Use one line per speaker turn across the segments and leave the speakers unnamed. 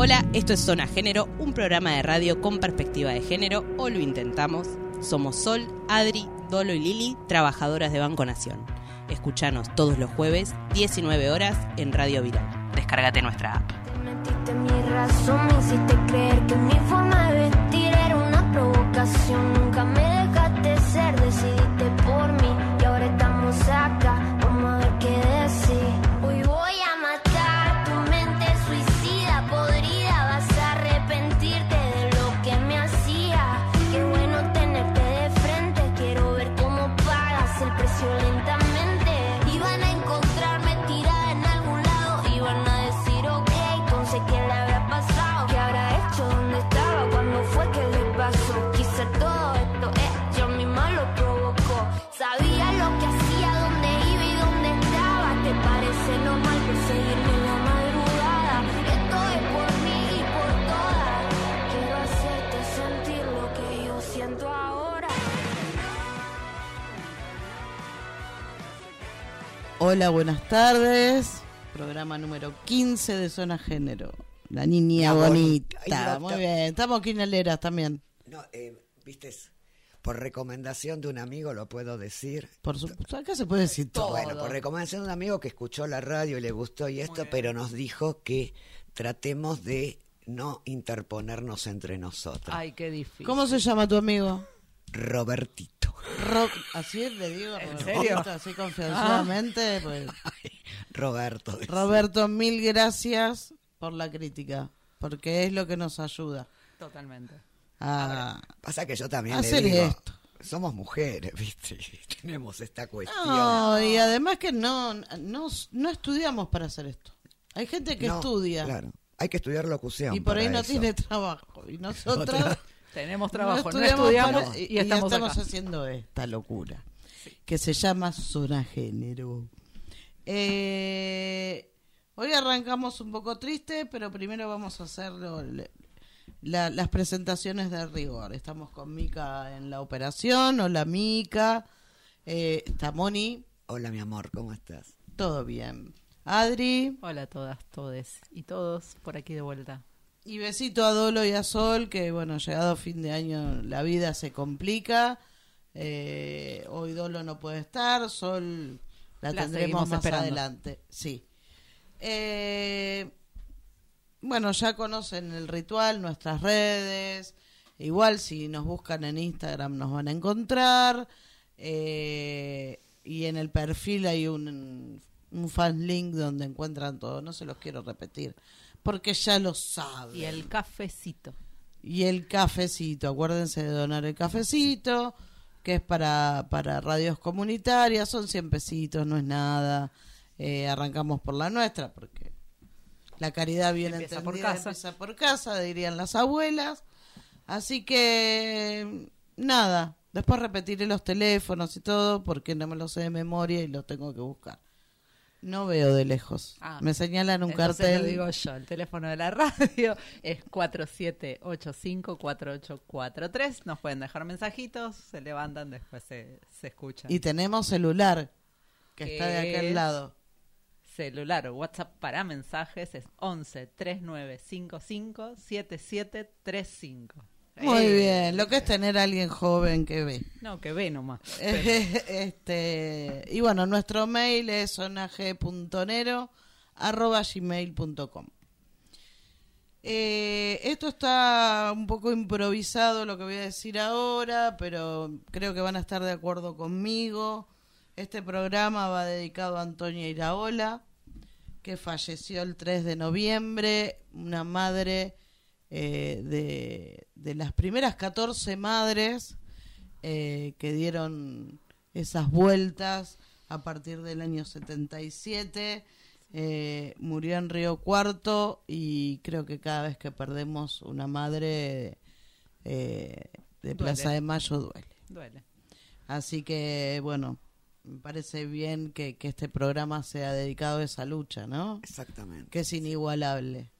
Hola, esto es Zona Género, un programa de radio con perspectiva de género, o lo intentamos. Somos Sol, Adri, Dolo y Lili, trabajadoras de Banco Nación. Escuchanos todos los jueves, 19 horas, en Radio Viral. Descárgate nuestra app.
Metiste mi razón, me hiciste creer que mi forma de vestir era una provocación. Nunca me dejaste ser,
Hola, buenas tardes. Programa número 15 de Zona Género. La niña
La
bonita.
bonita. Ay,
Muy bien. Estamos quinaleras también.
No, eh, viste, por recomendación de un amigo lo puedo decir.
Por supuesto, acá se puede decir todo.
Bueno, por recomendación de un amigo que escuchó la radio y le gustó y esto, pero nos dijo que tratemos de no interponernos entre nosotros.
Ay, qué difícil.
¿Cómo se llama tu amigo?
Robertito.
Ro- así le digo.
¿En
porque
serio?
Así confianzudamente. pues.
Roberto. decía.
Roberto, mil gracias por la crítica. Porque es lo que nos ayuda
Totalmente.
a
Pasa que yo también
hacer
le digo,
esto.
somos mujeres, viste, y tenemos esta cuestión.
No, y además que no, no, no estudiamos para hacer esto. Hay gente que
No,
estudia
Claro, hay que estudiar locución.
y por ahí no
eso.
tiene trabajo. Y nosotros
Otra-
Tenemos trabajo, no
estudiamos
estudiamos,
para-
y, estamos, acá.
haciendo esta locura que se llama Zona Género. Eh, hoy arrancamos un poco triste, pero primero vamos a hacer lo- le- la- las presentaciones de rigor. Estamos con Mica en la operación. Hola Mica. Eh, está Moni.
Hola, mi amor, ¿cómo estás?
Todo bien. Adri.
Hola a todas, todes y todos por aquí de vuelta.
Y besito a Dolo y a Sol, que bueno, llegado fin de año la vida se complica. Eh, hoy Dolo no puede estar, Sol la,
La
tendremos más
esperando.
adelante. Sí. Eh, bueno, ya conocen el ritual, nuestras redes. Igual si nos buscan en Instagram nos van a encontrar. Eh, y en el perfil hay un, un fan link donde encuentran todo. No se los quiero repetir porque ya lo saben.
Y el cafecito.
Y el cafecito, acuérdense de donar el cafecito, que es para, para radios comunitarias, son 100 pesitos, no es nada. Eh, arrancamos por la nuestra, porque la caridad bien
Empieza por
entendida
casa.
empieza por casa, dirían las abuelas. Así que, nada, después repetiré los teléfonos y todo, porque no me los sé de memoria y los tengo que buscar. No veo de lejos.
Ah,
me señalan un cartel.
lo digo yo, el teléfono de la radio es 4785-4843. Nos pueden dejar mensajitos, se levantan, después se, se escuchan.
Y tenemos celular, que
¿Qué
está de aquel
es?
lado.
Celular o WhatsApp para mensajes es 11 3955 7735.
Muy
Eh,
bien, lo que es tener a alguien joven que ve.
No, que ve nomás.
este, y bueno, nuestro mail es sonag.nero arroba gmail.com. Eh, esto está un poco improvisado lo que voy a decir ahora, pero creo que van a estar de acuerdo conmigo. Este programa va dedicado a Antonia Iraola, que falleció el 3 de noviembre, una madre eh, de, de las primeras 14 madres eh, que dieron esas vueltas a partir del año 77. Eh, murió en Río Cuarto y creo que cada vez que perdemos una madre eh, de
Duele.
Plaza de Mayo duele.
Duele.
Así que, bueno, me parece bien que, que este programa sea dedicado a esa lucha, ¿no?
Exactamente.
Que es inigualable.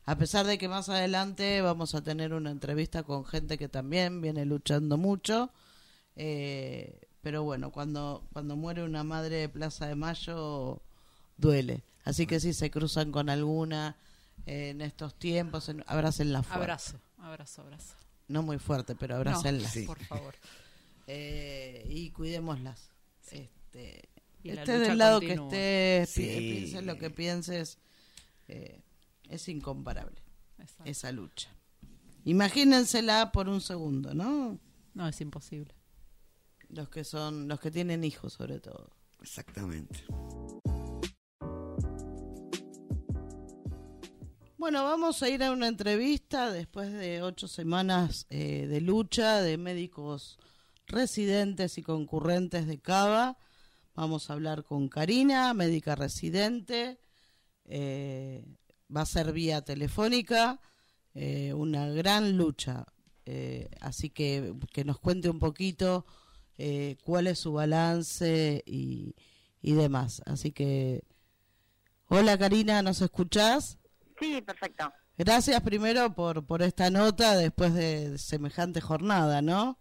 Sí.
A pesar de que más adelante vamos a tener una entrevista con gente que también viene luchando mucho, eh, pero bueno, cuando, cuando muere una madre de Plaza de Mayo, duele. Así que si se cruzan con alguna, en estos tiempos. En, abrácenla fuerte.
Abrazo, abrazo, abrazo.
No muy fuerte, pero abrácenla.
Sí.
Por favor.
Eh, y cuidémoslas. Este,
Y la
estés
lucha
del lado
continúa.
que estés,
Sí.
pi- pienses lo que pienses, eh, es incomparable
Exacto.
esa lucha. Imagínensela por un segundo, ¿no?
No, es imposible.
Los que son, los que tienen hijos sobre todo.
Exactamente.
Bueno, vamos a ir a una entrevista después de ocho semanas eh, de lucha de médicos residentes y concurrentes de Cava. Vamos a hablar con Karina, médica residente. Eh, va a ser vía telefónica. eh, una gran lucha. Eh, así que que nos cuente un poquito eh, cuál es su balance y, y demás. Así que, hola Karina, ¿nos escuchás?
Sí, perfecto.
Gracias primero por, por esta nota después de semejante jornada, ¿no?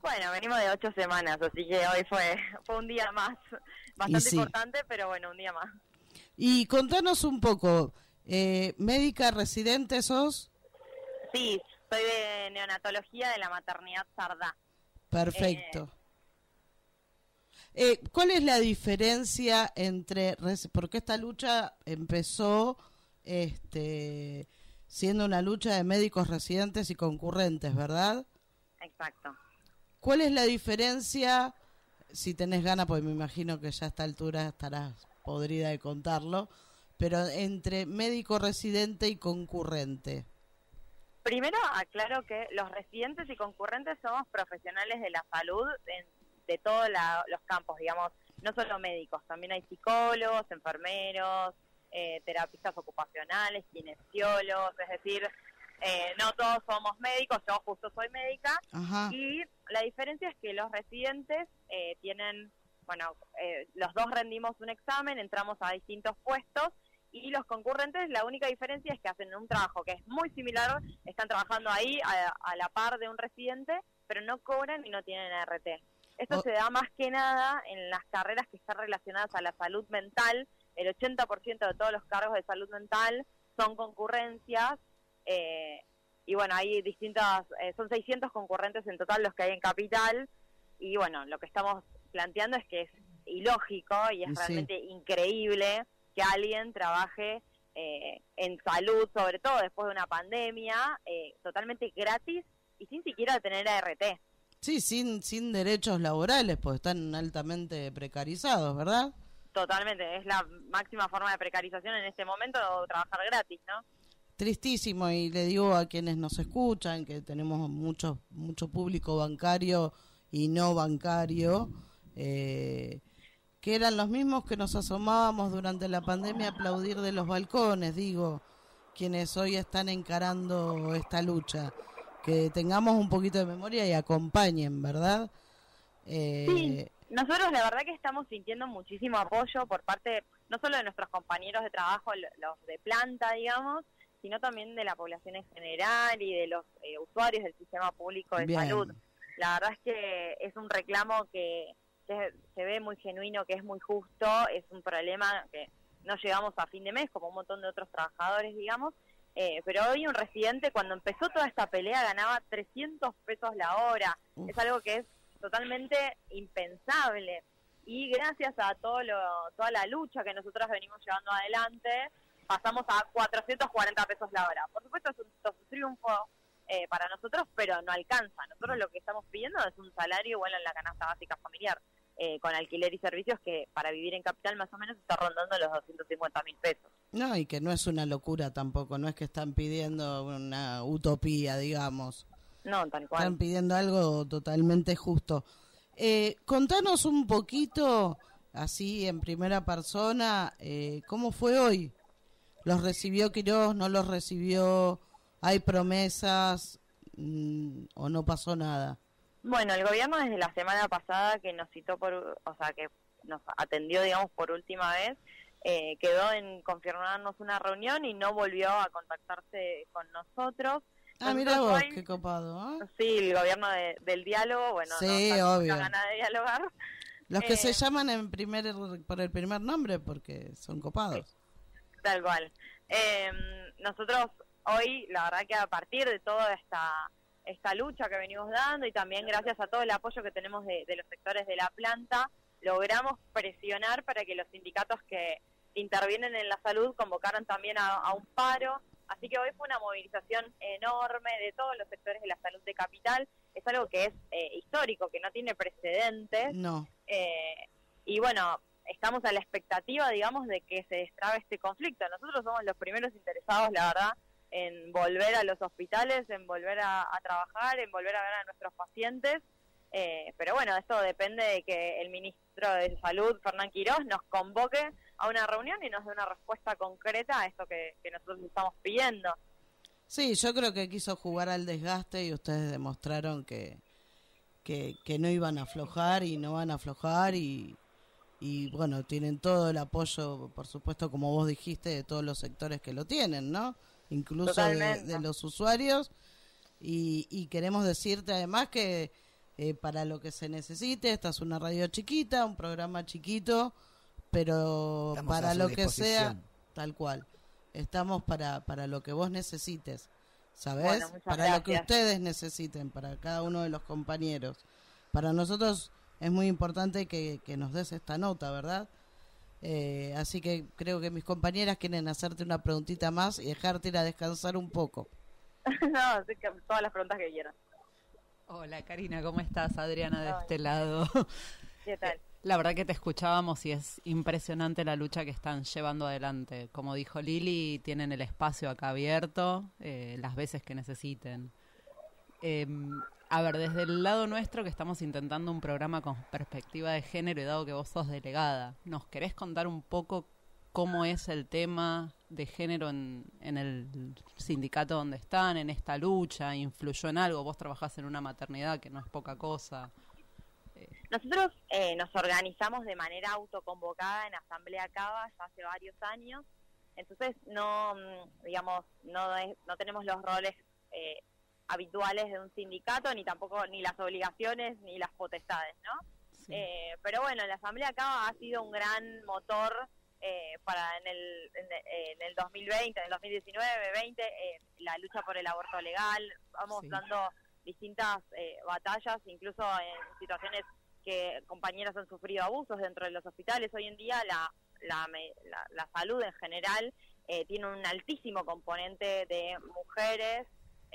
Bueno, venimos de ocho semanas, así que hoy fue, fue un día más, bastante
sí.
importante, pero bueno, un día más.
Y contanos un poco, eh, médica residente sos,
Sí, soy de neonatología de la maternidad Sardá.
perfecto. Eh, ¿Cuál es la diferencia entre, porque esta lucha empezó este, siendo una lucha de médicos residentes y concurrentes, ¿verdad?
Exacto.
¿Cuál es la diferencia, si tenés ganas, porque me imagino que ya a esta altura estarás podrida de contarlo, pero entre médico residente y concurrente?
Primero aclaro que los residentes y concurrentes somos profesionales de la salud en- de todos los campos, digamos, no solo médicos, también hay psicólogos, enfermeros, eh, terapistas ocupacionales, kinesiólogos, es decir, eh, no todos somos médicos, yo justo soy médica,
Ajá.
Y la diferencia es que los residentes eh, tienen, bueno, eh, los dos rendimos un examen, entramos a distintos puestos y los concurrentes la única diferencia es que hacen un trabajo que es muy similar, están trabajando ahí a, a la par de un residente, pero no cobran y no tienen ART. Esto
O-
se da más que nada en las carreras que están relacionadas a la salud mental. El 80% de todos los cargos de salud mental son concurrencias. eh, y bueno, hay distintas, eh, son 600 concurrentes en total los que hay en Capital. Y bueno, lo que estamos planteando es que es ilógico y es
sí.
realmente increíble que alguien trabaje eh, en salud, sobre todo después de una pandemia, eh, totalmente gratis y sin siquiera tener ART.
Sí, sin, sin derechos laborales, pues están altamente precarizados, ¿verdad?
Totalmente, es la máxima forma de precarización en este momento, trabajar gratis, ¿no?
Tristísimo, y le digo a quienes nos escuchan que tenemos mucho, mucho público bancario y no bancario, eh, que eran los mismos que nos asomábamos durante la pandemia a aplaudir de los balcones, digo, quienes hoy están encarando esta lucha. Que tengamos un poquito de memoria y acompañen, ¿verdad? Eh,
Sí, nosotros la verdad que estamos sintiendo muchísimo apoyo por parte no solo de nuestros compañeros de trabajo, lo- los de planta, digamos, sino también de la población en general y de los eh, usuarios del sistema público de
Bien.
salud. La verdad es que es un reclamo que, se ve muy genuino, que es muy justo, es un problema que no llegamos a fin de mes, como un montón de otros trabajadores, digamos, eh, pero hoy un residente cuando empezó toda esta pelea ganaba 300 pesos la hora.
Uf.
Es algo que es totalmente impensable. Y gracias a todo lo, toda la lucha que nosotros venimos llevando adelante, pasamos a 440 pesos la hora. Por supuesto es un, es un triunfo eh, para nosotros, pero no alcanza. Nosotros lo que estamos pidiendo es un salario igual en la canasta básica familiar, eh, con alquiler y servicios que para vivir en capital más o menos está rondando los 250 mil pesos.
no, y que no es una locura tampoco, no es que están pidiendo una utopía, digamos.
No, tal cual.
Están pidiendo algo totalmente justo. Eh, contanos un poquito, así en primera persona, eh, ¿cómo fue hoy? ¿Los recibió Quirós? ¿No los recibió? ¿Hay promesas? Mm, ¿O no pasó nada?
Bueno, el gobierno desde la semana pasada que nos citó por, o sea, que nos atendió, digamos, por última vez, eh, quedó en confirmarnos una reunión y no volvió a contactarse con nosotros.
Ah, mira vos,
hoy-
qué copado. ¿eh?
Sí, el gobierno de- del diálogo, bueno,
Sí,
no
obvio.
mucha ganas de dialogar.
Los que
Eh,
se llaman en primer por el primer nombre porque son copados.
Tal cual. Eh, nosotros hoy, la verdad que a partir de toda esta esta lucha que venimos dando y también gracias a todo el apoyo que tenemos de, de los sectores de la planta, logramos presionar para que los sindicatos que intervienen en la salud convocaran también a, a un paro. Así que hoy fue una movilización enorme de todos los sectores de la salud de Capital. Es algo que es eh, histórico, que no tiene precedentes.
No.
Eh, y bueno, estamos a la expectativa, digamos, de que se destrabe este conflicto. Nosotros somos los primeros interesados, la verdad, en volver a los hospitales, en volver a, trabajar, en volver a ver a nuestros pacientes. Eh, pero bueno, esto depende de que el ministro de Salud, Fernán Quirós, nos convoque a una reunión y nos dé una respuesta concreta a esto que, que nosotros estamos pidiendo.
Sí, yo creo que quiso jugar al desgaste y ustedes demostraron que, que, que no iban a aflojar y no van a aflojar y, y bueno, tienen todo el apoyo, por supuesto, como vos dijiste, de todos los sectores que lo tienen, ¿no? Incluso de, los usuarios. Y, y queremos decirte además que eh, para lo que se necesite, esta es una radio chiquita, un programa chiquito, pero
Estamos
para lo que sea, tal cual. Estamos para, para lo que vos necesites, ¿sabés?
Bueno,
para lo que ustedes necesiten, para cada uno de los compañeros. Para nosotros es muy importante que, que nos des esta nota, ¿verdad? Eh, así que creo que mis compañeras quieren hacerte una preguntita más y dejarte ir a descansar un poco.
no, así que todas las preguntas que quieran.
Hola Karina, ¿cómo estás? Adriana de
Hola.
este lado.
¿Qué tal?
La verdad que te escuchábamos y es impresionante la lucha que están llevando adelante. Como dijo Lili, tienen el espacio acá abierto eh, las veces que necesiten. Eh, a ver, desde el lado nuestro que estamos intentando un programa con perspectiva de género y dado que vos sos delegada, ¿nos querés contar un poco cómo es el tema de género en, en el sindicato donde están, en esta lucha? ¿Influyó en algo? Vos trabajás en una maternidad que no es poca cosa.
Nosotros eh, nos organizamos de manera autoconvocada en Asamblea Cava ya hace varios años, entonces no, mm, digamos, no, no tenemos los roles eh, habituales de un sindicato, ni tampoco ni las obligaciones ni las potestades, ¿no?
Sí.
Eh, pero bueno, la Asamblea Cava ha sido un gran motor eh, para en el, en, en el 2020, en el 2019, 20, eh, la lucha por el aborto legal, vamos
Sí.
dando distintas eh, batallas, incluso en situaciones que compañeras han sufrido abusos dentro de los hospitales. Hoy en día la, la, la- la salud en general eh, tiene un altísimo componente de mujeres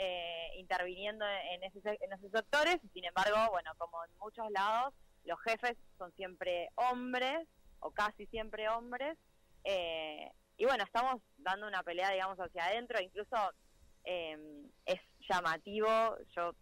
eh, interviniendo en, ese se- en esos sectores. Sin embargo, bueno, como en muchos lados, los jefes son siempre hombres o casi siempre hombres. eh, y bueno, estamos dando una pelea, digamos, hacia adentro. Incluso eh, es llamativo. Yo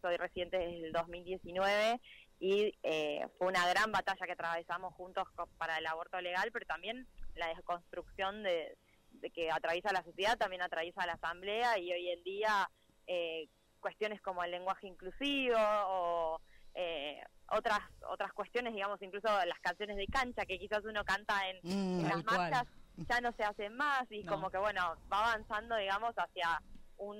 soy reciente desde el 2019 y eh, fue una gran batalla que atravesamos juntos para el aborto legal, pero también la desconstrucción de, de que atraviesa la sociedad también atraviesa la asamblea y hoy en día eh, cuestiones como el lenguaje inclusivo o eh, otras otras cuestiones, digamos, incluso las canciones de cancha que quizás uno canta en,
Mm.
en las
cual.
marchas ya no se hacen más y
No.
como que bueno va avanzando digamos hacia un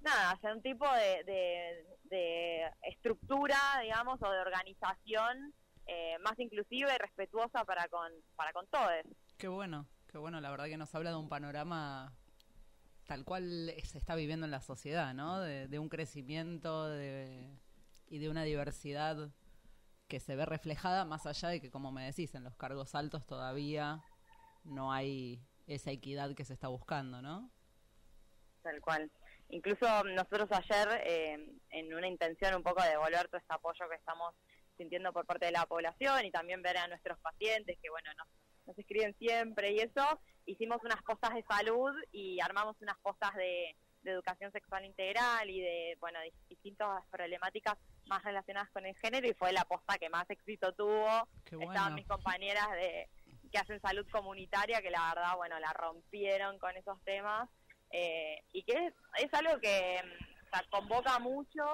nada hacia un tipo de, de, de estructura digamos o de organización eh, más inclusiva y respetuosa para con para con todos
Qué bueno, qué bueno, la verdad que nos habla de un panorama tal cual se está viviendo en la sociedad, ¿no? De, un crecimiento de, y de una diversidad que se ve reflejada más allá de que, como me decís, en los cargos altos todavía no hay esa equidad que se está buscando, ¿no?
tal cual incluso nosotros ayer eh, en una intención un poco de devolver todo este apoyo que estamos sintiendo por parte de la población y también ver a nuestros pacientes que bueno nos, nos escriben siempre y eso. Hicimos unas postas de salud y armamos unas postas de, de educación sexual integral y de bueno dis- distintas problemáticas más relacionadas con el género y fue la posta que más éxito tuvo. Estaban mis compañeras de que hacen salud comunitaria que la verdad bueno la rompieron con esos temas eh, y que es, es algo que mm, o sea, convoca mucho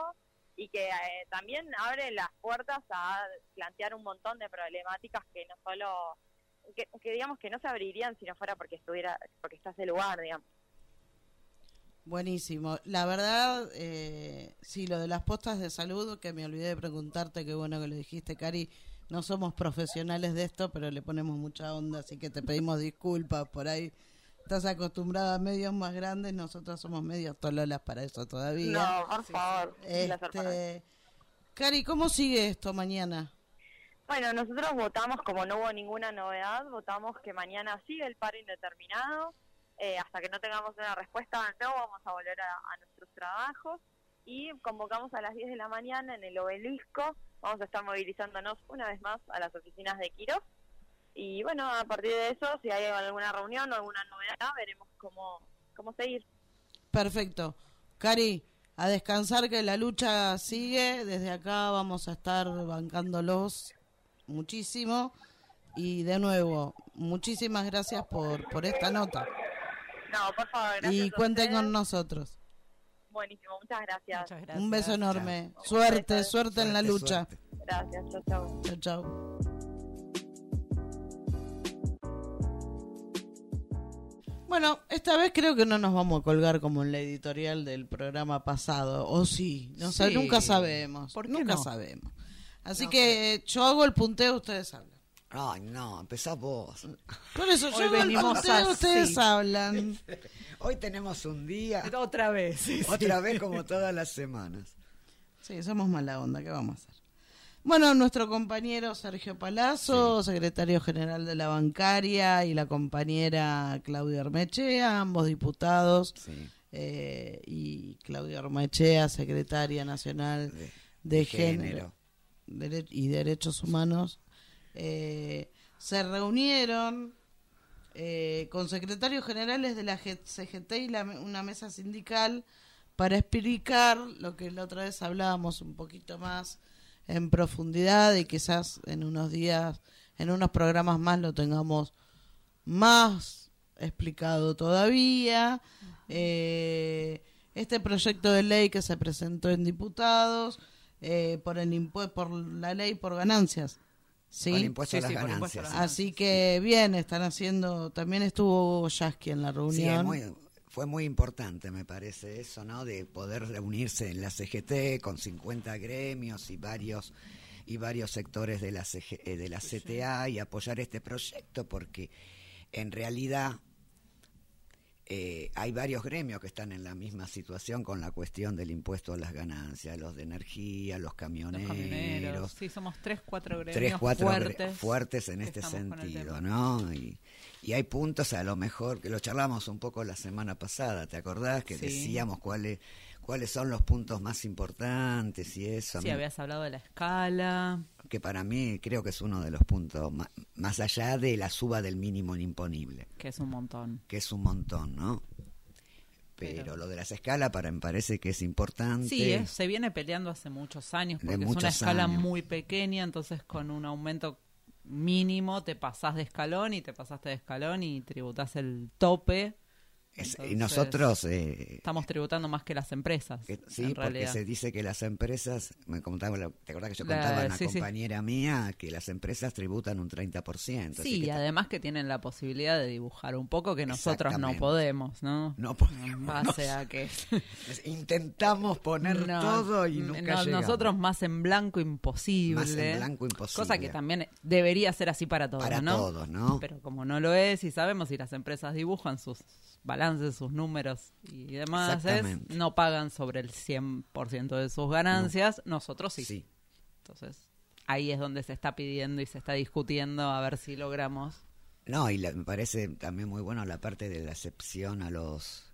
y que eh, también abre las puertas a plantear un montón de problemáticas que no solo que, que digamos que no se abrirían si no fuera porque estuviera porque está ese lugar digamos
Buenísimo. La verdad, eh, sí, lo de las postas de salud, que me olvidé de preguntarte, qué bueno que lo dijiste, Cari, no somos profesionales de esto, pero le ponemos mucha onda, así que te pedimos disculpas por ahí. Estás acostumbrada a medios más grandes, nosotros somos medios tololas para eso todavía.
No, por favor.
Este, Cari, ¿cómo sigue esto mañana?
Bueno, nosotros votamos, como no hubo ninguna novedad, votamos que mañana sigue el paro indeterminado. Eh, hasta que no tengamos una respuesta, no vamos a volver a, a nuestros trabajos. Y convocamos a las 10 de la mañana en el obelisco. Vamos a estar movilizándonos una vez más a las oficinas de Quiro. Y bueno, a partir de eso, si hay alguna reunión o alguna novedad, veremos cómo, cómo seguir.
Perfecto. Cari, a descansar que la lucha sigue. Desde acá vamos a estar bancándolos muchísimo. Y de nuevo, muchísimas gracias por, por esta nota.
No, por favor, gracias.
Y cuenten con nosotros.
Buenísimo, muchas gracias.
Muchas gracias.
Un beso enorme. Suerte, suerte en la lucha.
suerte.
Gracias, chao, chao.
Chao, chao. Bueno, esta vez creo que no nos vamos a colgar como en la editorial del programa pasado. O sí, no sé,
Sí.
nunca sabemos.
¿Por qué
nunca
no?
sabemos. Así que yo hago el punteo, ustedes hablan.
Ay, no, empezás vos.
Por eso
Hoy
yo hago el
venimos
punteo,
así.
ustedes hablan.
Hoy tenemos un día,
Otra vez. sí, sí.
otra vez como todas las semanas.
Sí, somos mala onda, ¿qué vamos a hacer? Bueno, nuestro compañero Sergio Palazzo, secretario general de la bancaria, y la compañera Claudia Armechea, ambos diputados,
Sí.
eh, y Claudia Armechea, secretaria nacional
De-
de,
de
género,
género.
Y derechos humanos, eh, se reunieron eh, con secretarios generales de la CGT y la- una mesa sindical para explicar lo que la otra vez hablábamos un poquito más en profundidad y quizás en unos días, en unos programas más lo tengamos más explicado todavía. Eh, este proyecto de ley que se presentó en diputados eh, por el impue- por la ley por ganancias. ¿sí?
Con impuesto
Sí,
a las
sí, con impuesto a
ganancias.
Así que bien, están haciendo, también estuvo Yasky en la reunión.
muy- fue muy importante, me parece, eso, ¿no? De poder reunirse en la CGT con 50 gremios y varios y varios sectores de la, CG eh, de la CTA y apoyar este proyecto porque en realidad eh, hay varios gremios que están en la misma situación con la cuestión del impuesto a las ganancias, los de energía, los
Los
camioneros.
Sí, somos tres, cuatro gremios
tres, cuatro gre-
fuertes.
fuertes en este sentido. ¿no? Y, y hay puntos, a lo mejor, que lo charlamos un poco la semana pasada, ¿te acordás? Que
Sí.
decíamos cuáles cuáles son los puntos más importantes y eso.
Sí, habías hablado de la escala.
Que para mí creo que es uno de los puntos, ma- más, allá de la suba del mínimo imponible,
que es un montón.
que es un montón, ¿no? Pero, lo de las escalas para me parece que es importante.
Sí, es- se viene peleando hace muchos años porque es una escala
años.
muy pequeña, entonces con un aumento mínimo te pasás de escalón y te pasaste de escalón y tributás el tope.
Es- y
Entonces,
nosotros... eh,
Estamos tributando más que las empresas.
Que- sí, porque
realidad.
se dice que las empresas, me contaba, ¿te acordás que yo contaba a una
sí, sí.
compañera mía que las empresas tributan un 30%? así
Sí,
que
y además que tienen la posibilidad de dibujar un poco que nosotros no podemos, ¿no?
No podemos.
En base a que...
intentamos poner
No,
todo y
no,
nunca llegamos.
Nosotros más en blanco imposible.
Más en blanco imposible.
Cosa que también debería ser así para todos,
Para
¿no?
todos, ¿no?
Pero como no lo es y sabemos si las empresas dibujan sus balances, sus números y demás, es, no pagan sobre el 100% de sus ganancias, nosotros sí.
Sí.
Entonces, ahí es donde se está pidiendo y se está discutiendo a ver si logramos.
No, y la- me parece también muy bueno la parte de la excepción a los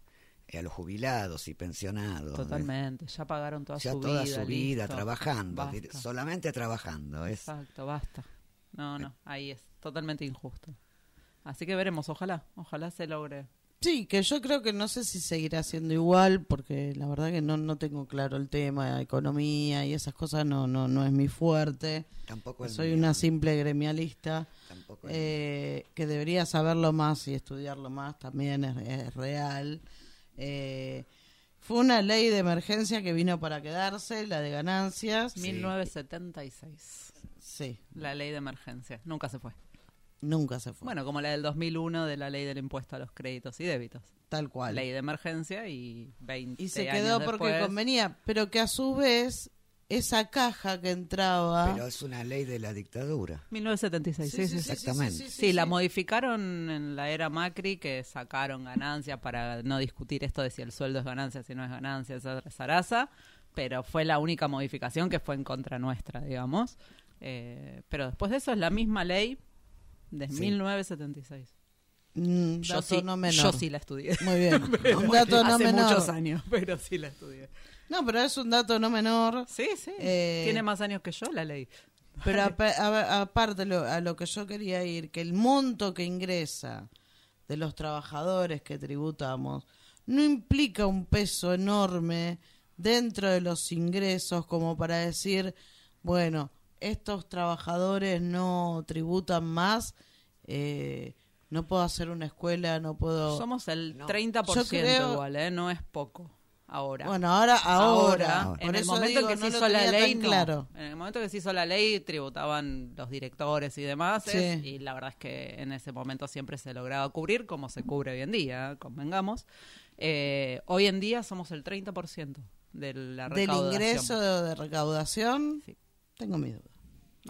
eh, a los jubilados y pensionados.
Totalmente, ya pagaron toda
Ya
su
toda
vida.
su vida
listo.
trabajando,
Basta.
solamente trabajando. Es,
Exacto, basta. No, no, ahí es totalmente injusto. Así que veremos, ojalá, ojalá se logre.
Sí, que yo creo que no sé si seguirá siendo igual, porque la verdad que no, no tengo claro el tema, economía y esas cosas no, no, no es mi fuerte.
tampoco el
Soy
mío,
una simple gremialista
tampoco
eh, que debería saberlo más y estudiarlo más, también es, es real. Eh, fue una ley de emergencia que vino para quedarse, la de ganancias.
1976,
Sí,
la ley de emergencia, nunca se fue.
Nunca se fue.
Bueno, como la del 2001 de la ley del impuesto a los créditos y débitos.
tal cual.
Ley de emergencia y 20
y se
años
quedó porque
después-
convenía, pero que a su vez esa caja que entraba...
Pero es una ley de la dictadura.
1976, sí, sí, sí.
Exactamente.
Sí, la modificaron en la era Macri, que sacaron ganancias para no discutir esto de si el sueldo es ganancia, si no es ganancia, esa zaraza, pero fue la única modificación que fue en contra nuestra, digamos. Eh, pero después de eso es la misma ley de
Sí.
1976.
Mm,
Yo sí,
no menor.
yo sí la estudié.
Muy bien. un dato no
Hace
menor.
muchos años, pero sí la estudié.
No, pero es un dato no menor.
Sí, sí.
Eh,
Tiene más años que yo la ley.
Pero aparte lo- a lo que yo quería ir, que el monto que ingresa de los trabajadores que tributamos no implica un peso enorme dentro de los ingresos como para decir, bueno, estos trabajadores no tributan más, eh, no puedo hacer una escuela, no puedo...
Somos el
No.
30%
Yo creo-
igual, ¿eh? No es poco. Ahora.
Bueno, ahora, ahora,
Ahora, en el momento
digo,
en que
no
se
lo
hizo la ley, no.
claro.
En el momento que se hizo la ley, tributaban los directores y demás.
Sí.
es- Y la verdad es que en ese momento siempre se lograba cubrir, como se cubre hoy en día, convengamos. Eh, hoy en día somos el 30% de la
Del
recaudación.
ingreso de, de recaudación,
Sí.
Tengo mis dudas.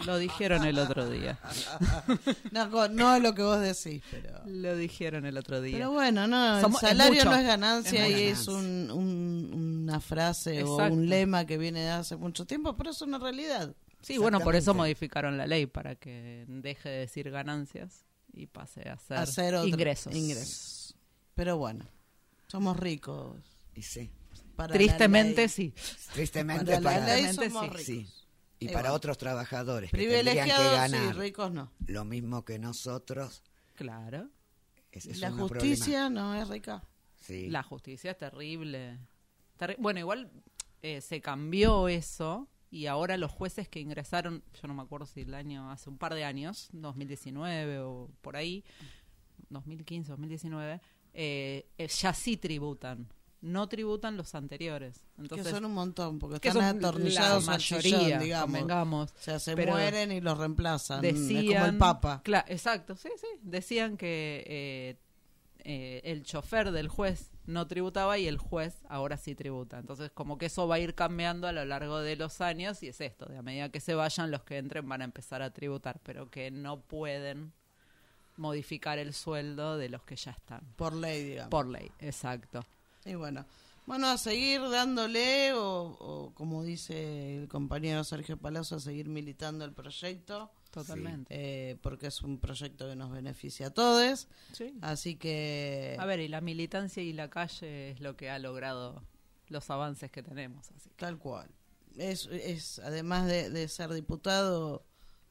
Lo dijeron el otro día.
No, no es lo que vos decís, pero...
Lo dijeron el otro día.
Pero bueno, no,
Somos-
el salario no es ganancia
Es
y es un, un- una frase o un lema que viene de hace mucho tiempo, pero es una realidad.
Sí, bueno, por eso modificaron la ley, para que deje de decir ganancias y pase a ser,
Hacer otro-
ingresos.
ingresos. Pero bueno, somos ricos.
Y sí.
para la
Tristemente
ley.
sí.
Tristemente
Para la
para,
ley
Tristemente
somos
sí.
ricos.
sí. Y para otros trabajadores que tendrían que ganar
sí, ricos no.
lo mismo que nosotros,
Claro.
es
la justicia no es rica.
Sí.
La justicia es terrible. Terri- bueno, igual eh, se cambió eso y ahora los jueces que ingresaron, yo no me acuerdo si el año, hace un par de años, 2019 o por ahí, 2015, 2019, eh, eh, ya sí tributan. No tributan los anteriores. Entonces,
que son un montón, porque
que
están
son
atornillados
la mayoría,
digamos. O sea, se
Pero
mueren y los reemplazan.
decían
es como el Papa.
Exacto sí sí decían que eh, eh, el chofer del juez no tributaba y el juez ahora sí tributa entonces como que eso va a ir cambiando a lo largo de los años y es esto de a medida que se vayan los que entren van a empezar a tributar pero que no pueden modificar el sueldo de los que ya están
Por ley, digamos.
por ley exacto
Y bueno, bueno, a seguir dándole, o, o como dice el compañero Sergio Palazzo, a seguir militando el proyecto,
totalmente
eh, porque es un proyecto que nos beneficia a todos.
Sí.
Así que,
a ver y la militancia y la calle es lo que ha logrado los avances que tenemos así
tal cual. Es, es además de, de ser diputado,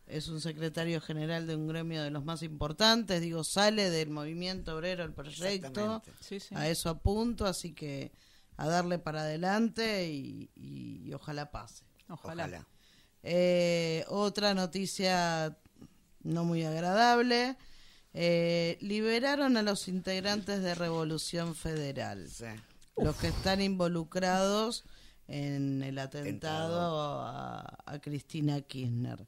es un secretario general de un gremio de los más importantes. Digo, sale del movimiento obrero el proyecto.
Exactamente.
sí sí
A eso apunto, así que a darle para adelante y, y- y ojalá pase.
ojalá.
Ojalá.
Eh, otra noticia no muy agradable. eh, liberaron a los integrantes de Revolución Federal,
Sí.
los que están involucrados en el atentado a, a Cristina Kirchner.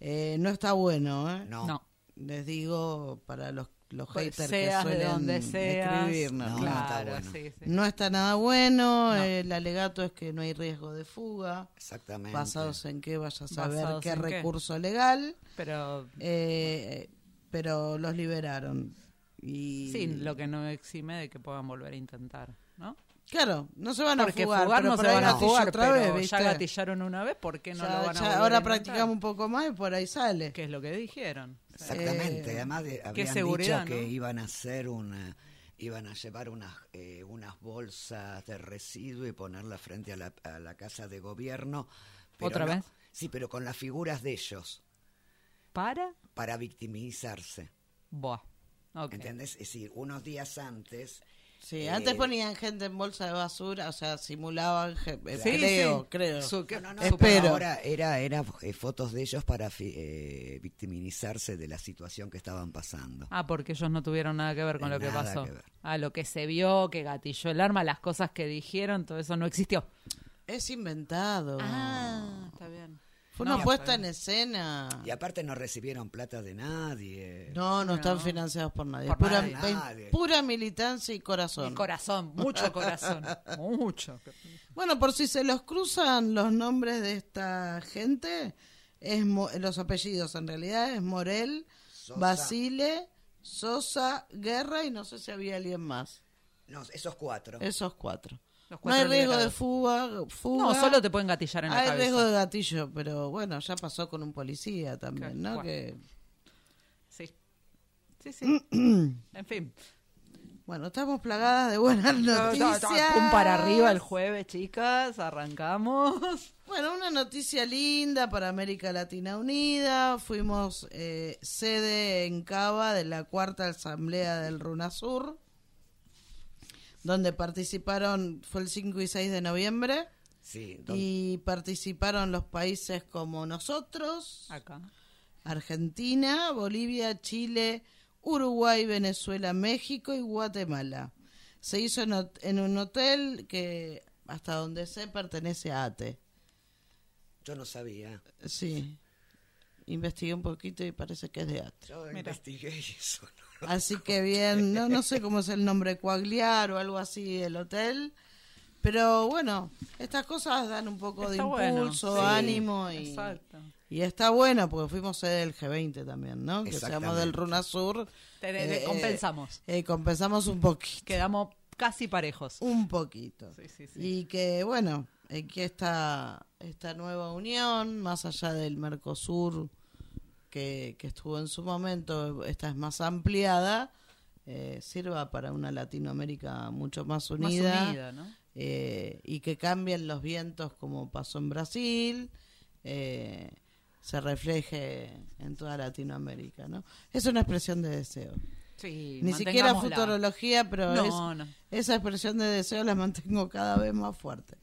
Eh, no está bueno, ¿eh?
No.
no
Les digo para los, los
Pues
haters que
de
suelen
donde seas.
escribirnos.
No,
¿no?
está
claro,
bueno.
sí, sí.
No está nada bueno,
No.
el alegato es que no hay riesgo de fuga,
Exactamente.
basados en qué vaya a saber
Basados
qué
en qué.
recurso legal,
Pero
eh, pero los liberaron. Y,
sí, lo que no exime de que puedan volver a intentar, ¿no?
Claro, no se van
Porque
a fugar,
fugar
pero
no
por
se
ahí
van a jugar,
otra
pero
vez,
ya gatillaron una vez, ¿por qué no
Ya-
lo van a
ya
volver a
ahora practicamos un poco más y por ahí sale.
Que es lo que dijeron.
Exactamente.
Eh,
Además, de, habían
seguridad,
dicho que
¿no?
iban a hacer una iban a llevar unas eh, unas bolsas de residuo y ponerlas frente a la, a la casa de gobierno. pero
¿Otra
no-
vez?
Sí, pero con las figuras de ellos
¿Para?
para victimizarse.
Buah. Ok.
¿Entendés? Es decir, unos días antes
Sí,
Eh,
antes ponían gente en bolsa de basura, o sea, simulaban, eh,
Sí,
creo,
sí.
creo.
Su- que-
No, no,
Espero.
pero ahora era, era eh, fotos de ellos para fi- eh, victimizarse de la situación que estaban pasando.
Ah, porque ellos no tuvieron nada que ver con lo que pasó.
que ver.
Ah, lo que se vio, que gatilló el arma, las cosas que dijeron, todo eso no existió.
Es inventado.
Ah, está bien.
Fue
No,
una puesta
fue-
en escena.
Y aparte no recibieron plata de nadie.
No, no, están financiados por nadie.
Por
pura,
Nadie.
militancia y corazón.
Y corazón, mucho corazón. mucho.
Bueno, por si se los cruzan los nombres de esta gente, es Mo- los apellidos en realidad es Morel,
Sosa.
Basile, Sosa, Guerra y no sé si había alguien más.
No, esos cuatro.
Esos cuatro.
Los
no hay riesgo de fuga, fuga.
No, solo te pueden gatillar en la
Hay
cabeza.
riesgo de gatillo, pero bueno, ya pasó con un policía también, ¿no?
bueno.
Que
Sí. Sí, sí. en fin.
bueno, estamos plagadas de buenas noticias.
Pum para arriba el jueves, chicas. Arrancamos.
Bueno, una noticia linda para América Latina Unida. Fuimos eh, sede en Cava de la cuarta asamblea del RUNASUR, donde participaron, fue el 5 y 6 de noviembre,
Sí, don-
y participaron los países como nosotros,
Acá.
Argentina, Bolivia, Chile, Uruguay, Venezuela, México y Guatemala. Se hizo en, un hotel que, hasta donde sé, pertenece a ATE.
yo no sabía.
Sí. Investigué un poquito y parece que es de ATE.
Yo investigué eso. ¿no?
Así que bien, no, no sé cómo es el nombre, Coagliar o algo así, el hotel. Pero bueno, estas cosas dan un poco de
bueno,
impulso,
sí,
ánimo y,
Exacto.
y está bueno porque fuimos sede del G20 también, ¿no? Que seamos del Runasur.
Te- te- compensamos.
eh, compensamos un poquito.
Quedamos casi parejos.
Un poquito.
Sí, sí, sí.
Y que bueno, aquí está esta nueva unión, más allá del Mercosur, que, que estuvo en su momento, esta es más ampliada, eh, sirva para una Latinoamérica mucho más
Más
unida,
unida, ¿no?
eh, y que cambien los vientos como pasó en Brasil, eh, se refleje en toda Latinoamérica, ¿no? Es una expresión de deseo.
Sí,
Ni siquiera futurología, pero
No,
es-
no.
esa expresión de deseo la mantengo cada vez más fuerte.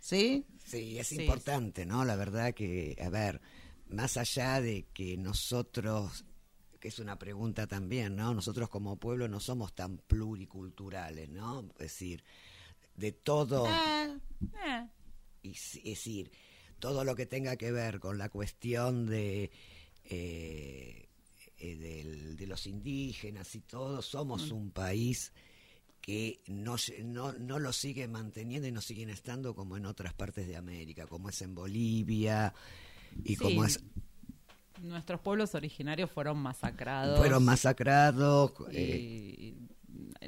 ¿Sí?
Sí, es
Sí,
importante, ¿no? La verdad que, a ver, más allá de que nosotros, que es una pregunta también, ¿no? Nosotros como pueblo no somos tan pluriculturales, ¿no? Es decir, de todo, es decir, todo lo que tenga que ver con la cuestión de, eh, eh, del- de los indígenas y todo, somos un país que no, no, no lo sigue manteniendo y no siguen estando como en otras partes de América, como es en Bolivia y
Sí.
como es,
nuestros pueblos originarios fueron masacrados.
fueron masacrados.
y
eh,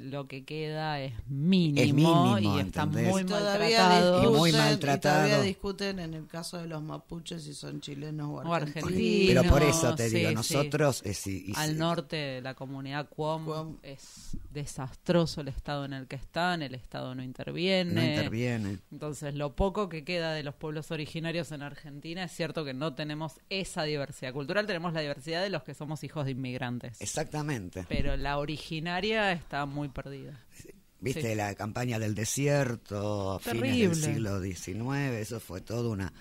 lo que queda es mínimo,
Es mínimo,
y está
¿entendés?
muy maltratado.
Y muy
discuten, y
maltratado.
todavía discuten en el caso de los mapuches si son chilenos o
O
argentinos.
pero por eso te
sí,
digo,
sí.
nosotros... es- y- y-
Al norte, la comunidad Cuom,
Cuom.
es desastroso el estado en el que están, el estado no interviene.
no interviene.
Entonces, lo poco que queda de los pueblos originarios en Argentina es cierto que no tenemos esa diversidad cultural, tenemos la diversidad de los que somos hijos de inmigrantes.
Exactamente.
Pero la originaria está muy perdida.
Viste
Sí.
la campaña del desierto, a fines
Terrible.
del siglo XIX, eso fue todo una,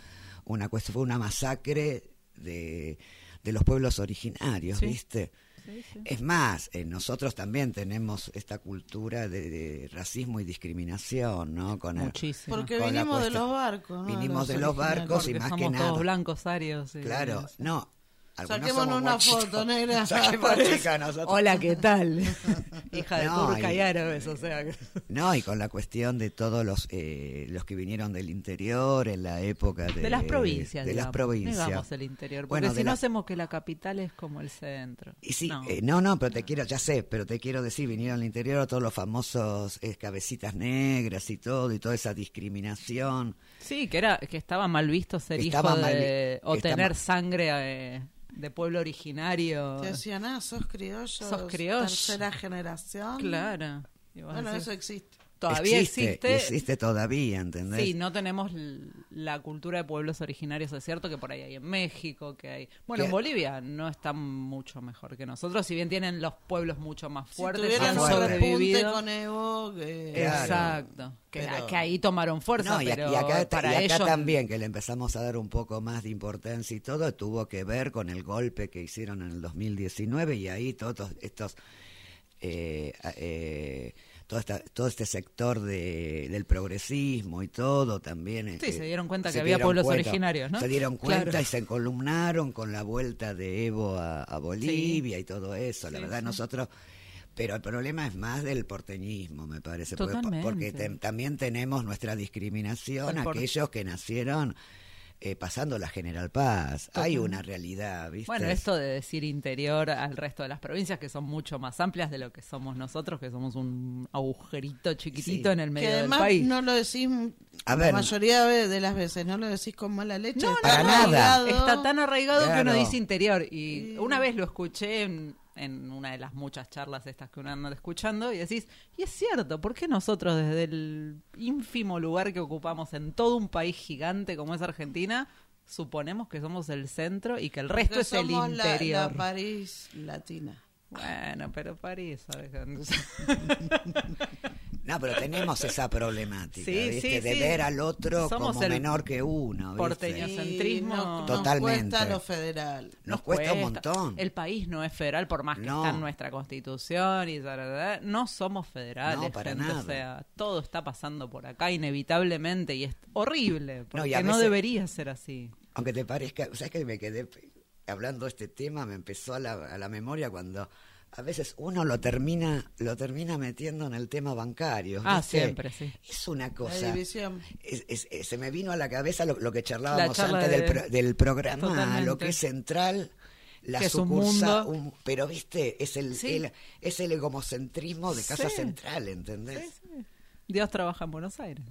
una cuestión, fue una masacre de, de los pueblos originarios,
Sí.
¿viste?
Sí, sí.
Es más, eh, nosotros también tenemos esta cultura de, de racismo y discriminación, ¿no? Con el-
Muchísimo.
Porque
Con
vinimos de los barcos. ¿no?
vinimos de los barcos y más que nada.
todos blancos, arios. y-
Claro, no.
Saquémonos una foto, negra.
Chicas.
Hola, ¿qué tal? Hija de
No,
turca y
y-
árabes, o sea. que-
No, y con la cuestión de todos los eh, los que vinieron del interior en la época de,
De las provincias,
de las provincias.
Digamos el interior, porque
Bueno,
si no
la-
hacemos que la capital es como el centro.
Y sí,
No.
eh, no, no, pero te quiero, ya sé, pero te quiero decir, vinieron al interior todos los famosos eh, cabecitas negras y todo, y toda esa discriminación.
Sí, que era que estaba mal visto ser
Estaba
hijo
mal
de
vi-
o
estaba-
tener sangre eh, de pueblo originario.
Te decían, ah, sos criollo.
Sos criollo.
Tercera generación.
Claro.
Bueno,
decís,
eso existe.
Todavía
existe,
existe.
todavía, ¿entendés?
Sí, no tenemos la cultura de pueblos originarios, es cierto que por ahí hay en México, que hay... Bueno, en Bolivia no están mucho mejor que nosotros, si bien tienen los pueblos mucho más
Si
fuertes,
tuvieran
fuertes.
repunte
sobrevivido.
con Evo, que-
Claro.
Exacto, que,
Pero-
que ahí tomaron fuerza,
No, y, a-
pero
y acá,
para
y acá
ellos
también, que le empezamos a dar un poco más de importancia y todo, tuvo que ver con el golpe que hicieron en el 2019 y ahí todos estos eh, eh, todo, esta, todo este sector de, del progresismo y todo también.
Sí,
eh,
se dieron cuenta que había pueblos
cuenta-
originarios, ¿no?
Se dieron cuenta
Claro.
y se columnaron con la vuelta de Evo a, a Bolivia y todo eso. La
Sí,
verdad,
sí.
nosotros. Pero el problema es más del porteñismo, me parece. porque-
Totalmente.
Porque, te- también tenemos nuestra discriminación
por-
aquellos que nacieron eh, pasando la General Paz. Hay una realidad, ¿viste?
Bueno, esto de decir interior al resto de las provincias, que son mucho más amplias de lo que somos nosotros, que somos un agujerito chiquitito
Sí.
en el medio
Que
del
además
país.
no lo decís,
A
la mayoría de las veces, no lo decís con mala leche.
No,
Para nada.
arraigado.
Está tan arraigado que uno dice interior. Y una vez lo escuché en, en una de las muchas charlas estas que uno anda escuchando y decís, y es cierto, ¿por qué nosotros desde el ínfimo lugar que ocupamos en todo un país gigante como es Argentina, suponemos que somos el centro y que el resto
Porque
es el
somos la-
interior?
La, París latina.
Bueno, pero París, ¿sabes?
No, pero tenemos esa problemática,
Sí,
¿viste?
sí,
de
sí.
ver al otro
Somos
como
el
menor que uno. ¿viste?
porteño.
Y
Centrismo.
nos- nos
Totalmente.
cuesta lo federal.
Nos cuesta un montón.
El país no es federal, por más que
No.
está en nuestra constitución y tararara, no somos federales.
No, para
gente,
nada.
O sea, todo está pasando por acá inevitablemente y es horrible, porque
No,
no,
y
debería ser así.
Aunque te parezca, ¿sabes que me quedé hablando de este tema? Me empezó a la, a la memoria cuando a veces uno lo termina lo termina metiendo en el tema bancario.
Ah,
¿viste?
siempre, sí.
Es una
La
cosa.
división.
es- es- es- se me vino a la cabeza lo, lo que charlábamos antes del,
de-
pro- del programa,
Totalmente.
lo que es central. La
Que es un
sucursal,
mundo.
un- pero viste, es el,
Sí.
el- es el egomocentrismo de Casa
Sí.
Central, ¿entendés?
Dios trabaja en Buenos Aires.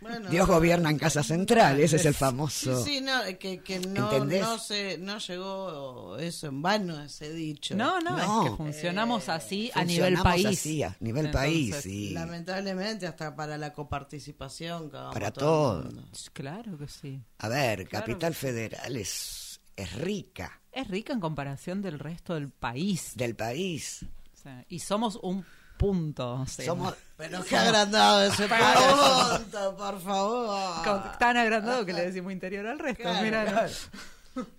Bueno,
Dios gobierna en Casa Central, ese es el
Sí,
famoso.
sí, no, que, que no,
¿Entendés?
no, se, no llegó eso en vano, ese dicho.
No, no,
No.
es que funcionamos así a nivel
Funcionamos
país.
así, a nivel
Entonces,
país. y-
Lamentablemente, hasta para la coparticipación.
Para todo.
mundo.
Claro que sí.
A ver,
Claro.
Capital Federal es, es rica
Es rica en comparación del resto del país.
del país.
O sea, y somos un punto. o sea,
Somos,
Pero qué agrandado ese punto, por favor.
con- tan agrandado que le decimos interior al resto.
Claro,
Mira,
claro.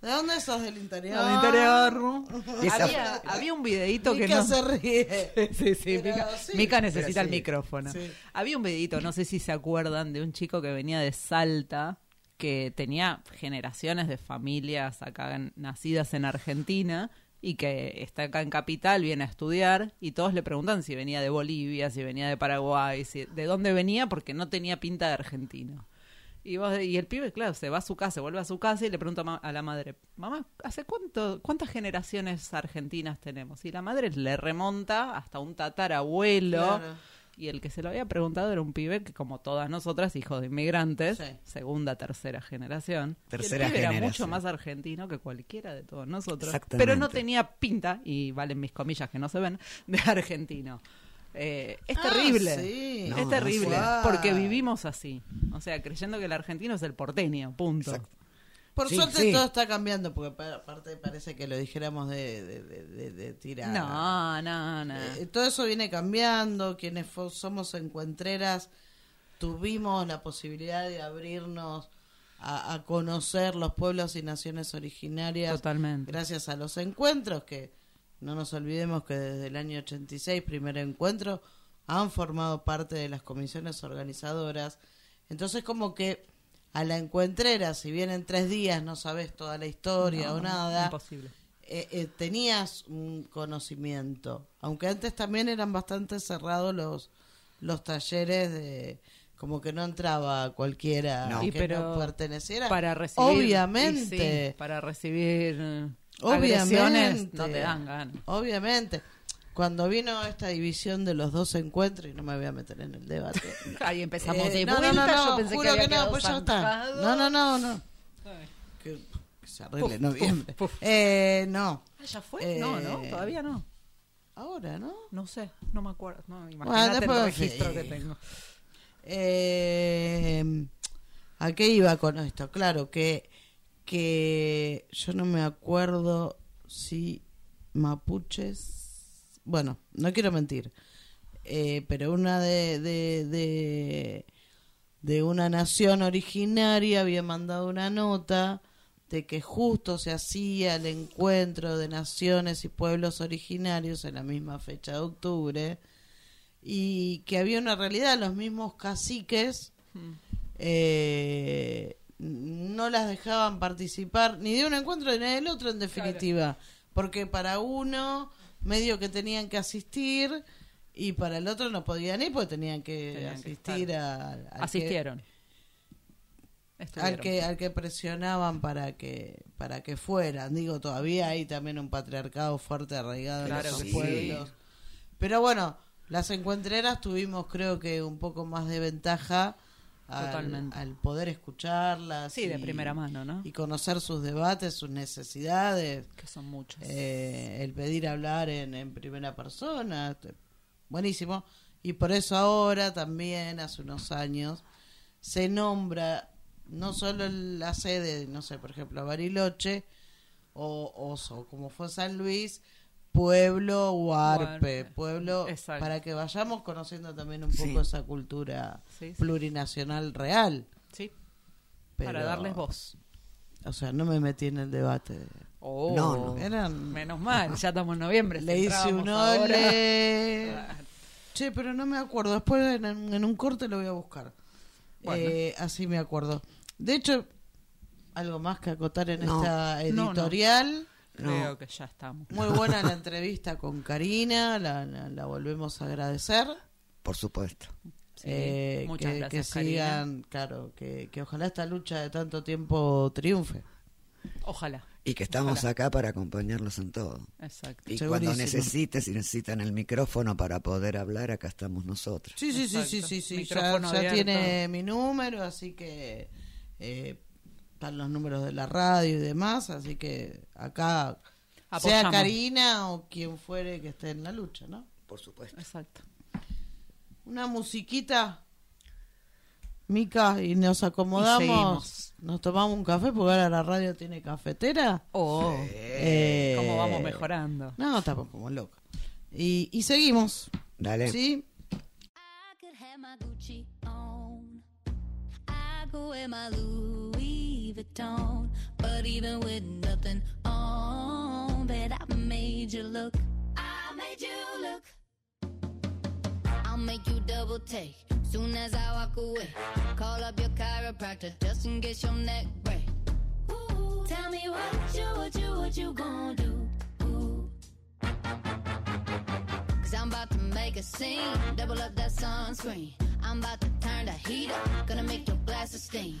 ¿De dónde sos del interior?
Al interior. Había, había un videito que
Mica
no.
se ríe.
Sí, sí,
Pero
Mica,
sí.
Mica necesita el micrófono.
Sí.
Había un videito, no sé si se acuerdan, de un chico que venía de Salta, que tenía generaciones de familias acá nacidas en Argentina y que está acá en Capital, viene a estudiar y todos le preguntan si venía de Bolivia, si venía de Paraguay, si, de dónde venía porque no tenía pinta de argentino. Y, vos- y el pibe, claro, se va a su casa, vuelve a su casa y le pregunta a la madre, mamá, ¿hace cuánto, cuántas generaciones argentinas tenemos? Y la madre le remonta hasta un tatarabuelo. Y el que se lo había preguntado era un pibe que, como todas nosotras, hijo de inmigrantes,
Sí.
segunda, tercera generación.
Tercera
el pibe era
generación.
mucho más argentino que cualquiera de todos nosotros.
Exactamente.
Pero no tenía pinta, y valen mis comillas que no se ven, de argentino. Eh, es
Ah,
terrible.
sí.
es
No,
terrible. Porque vivimos así. O sea, creyendo que el argentino es el porteño, punto.
Exacto.
Por
Sí,
suerte
sí.
todo está cambiando, porque pa- aparte parece que lo dijéramos de, de, de, de- de tirar.
No, no, no.
Eh, todo eso viene cambiando. Quienes somos encuentreras tuvimos la posibilidad de abrirnos a, a conocer los pueblos y naciones originarias
Totalmente.
gracias a los encuentros que no nos olvidemos que desde el año 86, primer encuentro, han formado parte de las comisiones organizadoras. Entonces como que a la encuentrera, si bien en tres días no sabes toda la historia
No,
o nada,
Imposible.
eh, eh, tenías un conocimiento, aunque antes también eran bastante cerrados los los talleres de como que no entraba cualquiera
No.
Y
que
pero
no perteneciera.
Para recibir.
obviamente,
sí, para recibir. eh,
obviamente,
no te dan ganas.
Obviamente. Cuando vino esta división de los dos encuentros, y no me voy a meter en el debate.
Ahí empezamos
Eh,
de
no, no,
vuelta,
no, no,
yo pensé
juro
que había
que no, pues ya está.
zancado.
No, no, no, no. Que, que se arregle en noviembre. Eh, no.
Ah, ¿Ya fue? No, no,
Eh,
todavía no.
Ahora, ¿no?
No sé, no me acuerdo. No,
Bueno,
imagínate el
después-
registro que
sí.
tengo.
Eh, ¿A qué iba con esto? Claro, que, que yo no me acuerdo si mapuches... Bueno, no quiero mentir, eh, pero una de, de, de, de una nación originaria había mandado una nota de que justo se hacía el encuentro de naciones y pueblos originarios en la misma fecha de octubre y que había una realidad, los mismos caciques eh, no las dejaban participar ni de un encuentro ni del otro en definitiva, porque para uno medio que tenían que asistir y para el otro no podían ir porque tenían que
Tenían que
asistir a, al que-
Asistieron.
al
Estuvieron.
que al que presionaban para que para que fueran digo todavía hay también un patriarcado fuerte arraigado
Claro
en
que
los
sí.
pueblos pero bueno las encuentreras tuvimos creo que un poco más de ventaja al,
Totalmente.
al poder escucharlas
Sí, de
y-
primera mano, ¿no?
y conocer sus debates sus necesidades
Que son muchos.
eh, el pedir hablar en, en primera persona, este, buenísimo. Y por eso ahora también, hace unos años, se nombra no solo la sede, no sé, por ejemplo, Bariloche o Oso, como fue San Luis, pueblo Huarpe, pueblo,
Exacto.
para que vayamos conociendo también un poco
Sí.
esa cultura
Sí, sí.
plurinacional real.
Sí,
Pero,
para darles voz.
O sea, no me metí en el debate.
Oh,
No, no.
Eran
Menos mal, ya estamos en noviembre.
Le hice un ole. Che, pero no me acuerdo. Después en, en un corte lo voy a buscar.
Bueno.
Eh, así me acuerdo. De hecho, algo más que acotar en
No.
esta
No, no. Creo
No.
que ya estamos.
Muy buena la entrevista con Karina. La, la- la volvemos a agradecer.
Por supuesto.
Sí,
Eh,
muchas
que,
gracias,
que
Karina.
sigan, claro, que, que ojalá esta lucha de tanto tiempo triunfe.
Ojalá.
Y que estamos
Ojalá.
acá para acompañarlos en todo.
Exacto.
Y
Segurísimo.
cuando necesites, si necesitan el micrófono para poder hablar, acá estamos nosotros.
Sí, sí, sí,
Exacto.
sí, sí, sí. Ya, ya tiene mi número, así que eh, están los números de la radio y demás, así que acá sea. Karina o quien fuere que esté en la lucha, ¿no?
Por supuesto.
Exacto.
Una musiquita, Mica, y nos acomodamos, nos tomamos un café porque ahora la radio tiene cafetera.
Oh,
Eh,
cómo vamos mejorando.
No, estamos como locos. Y, y seguimos,
Dale.
¿sí?
I could have my Gucci on. I go wear my Louis Vuitton. But even with nothing on, bet I made you look. I made you look. I'll make you double take. Soon as I walk away, call up your chiropractor just in case your neck break. Ooh, tell me what you, what you, what you gonna do? Cause I'm about to make a scene. Double up that sunscreen. I'm about to turn the heat up. Gonna make your glasses steam.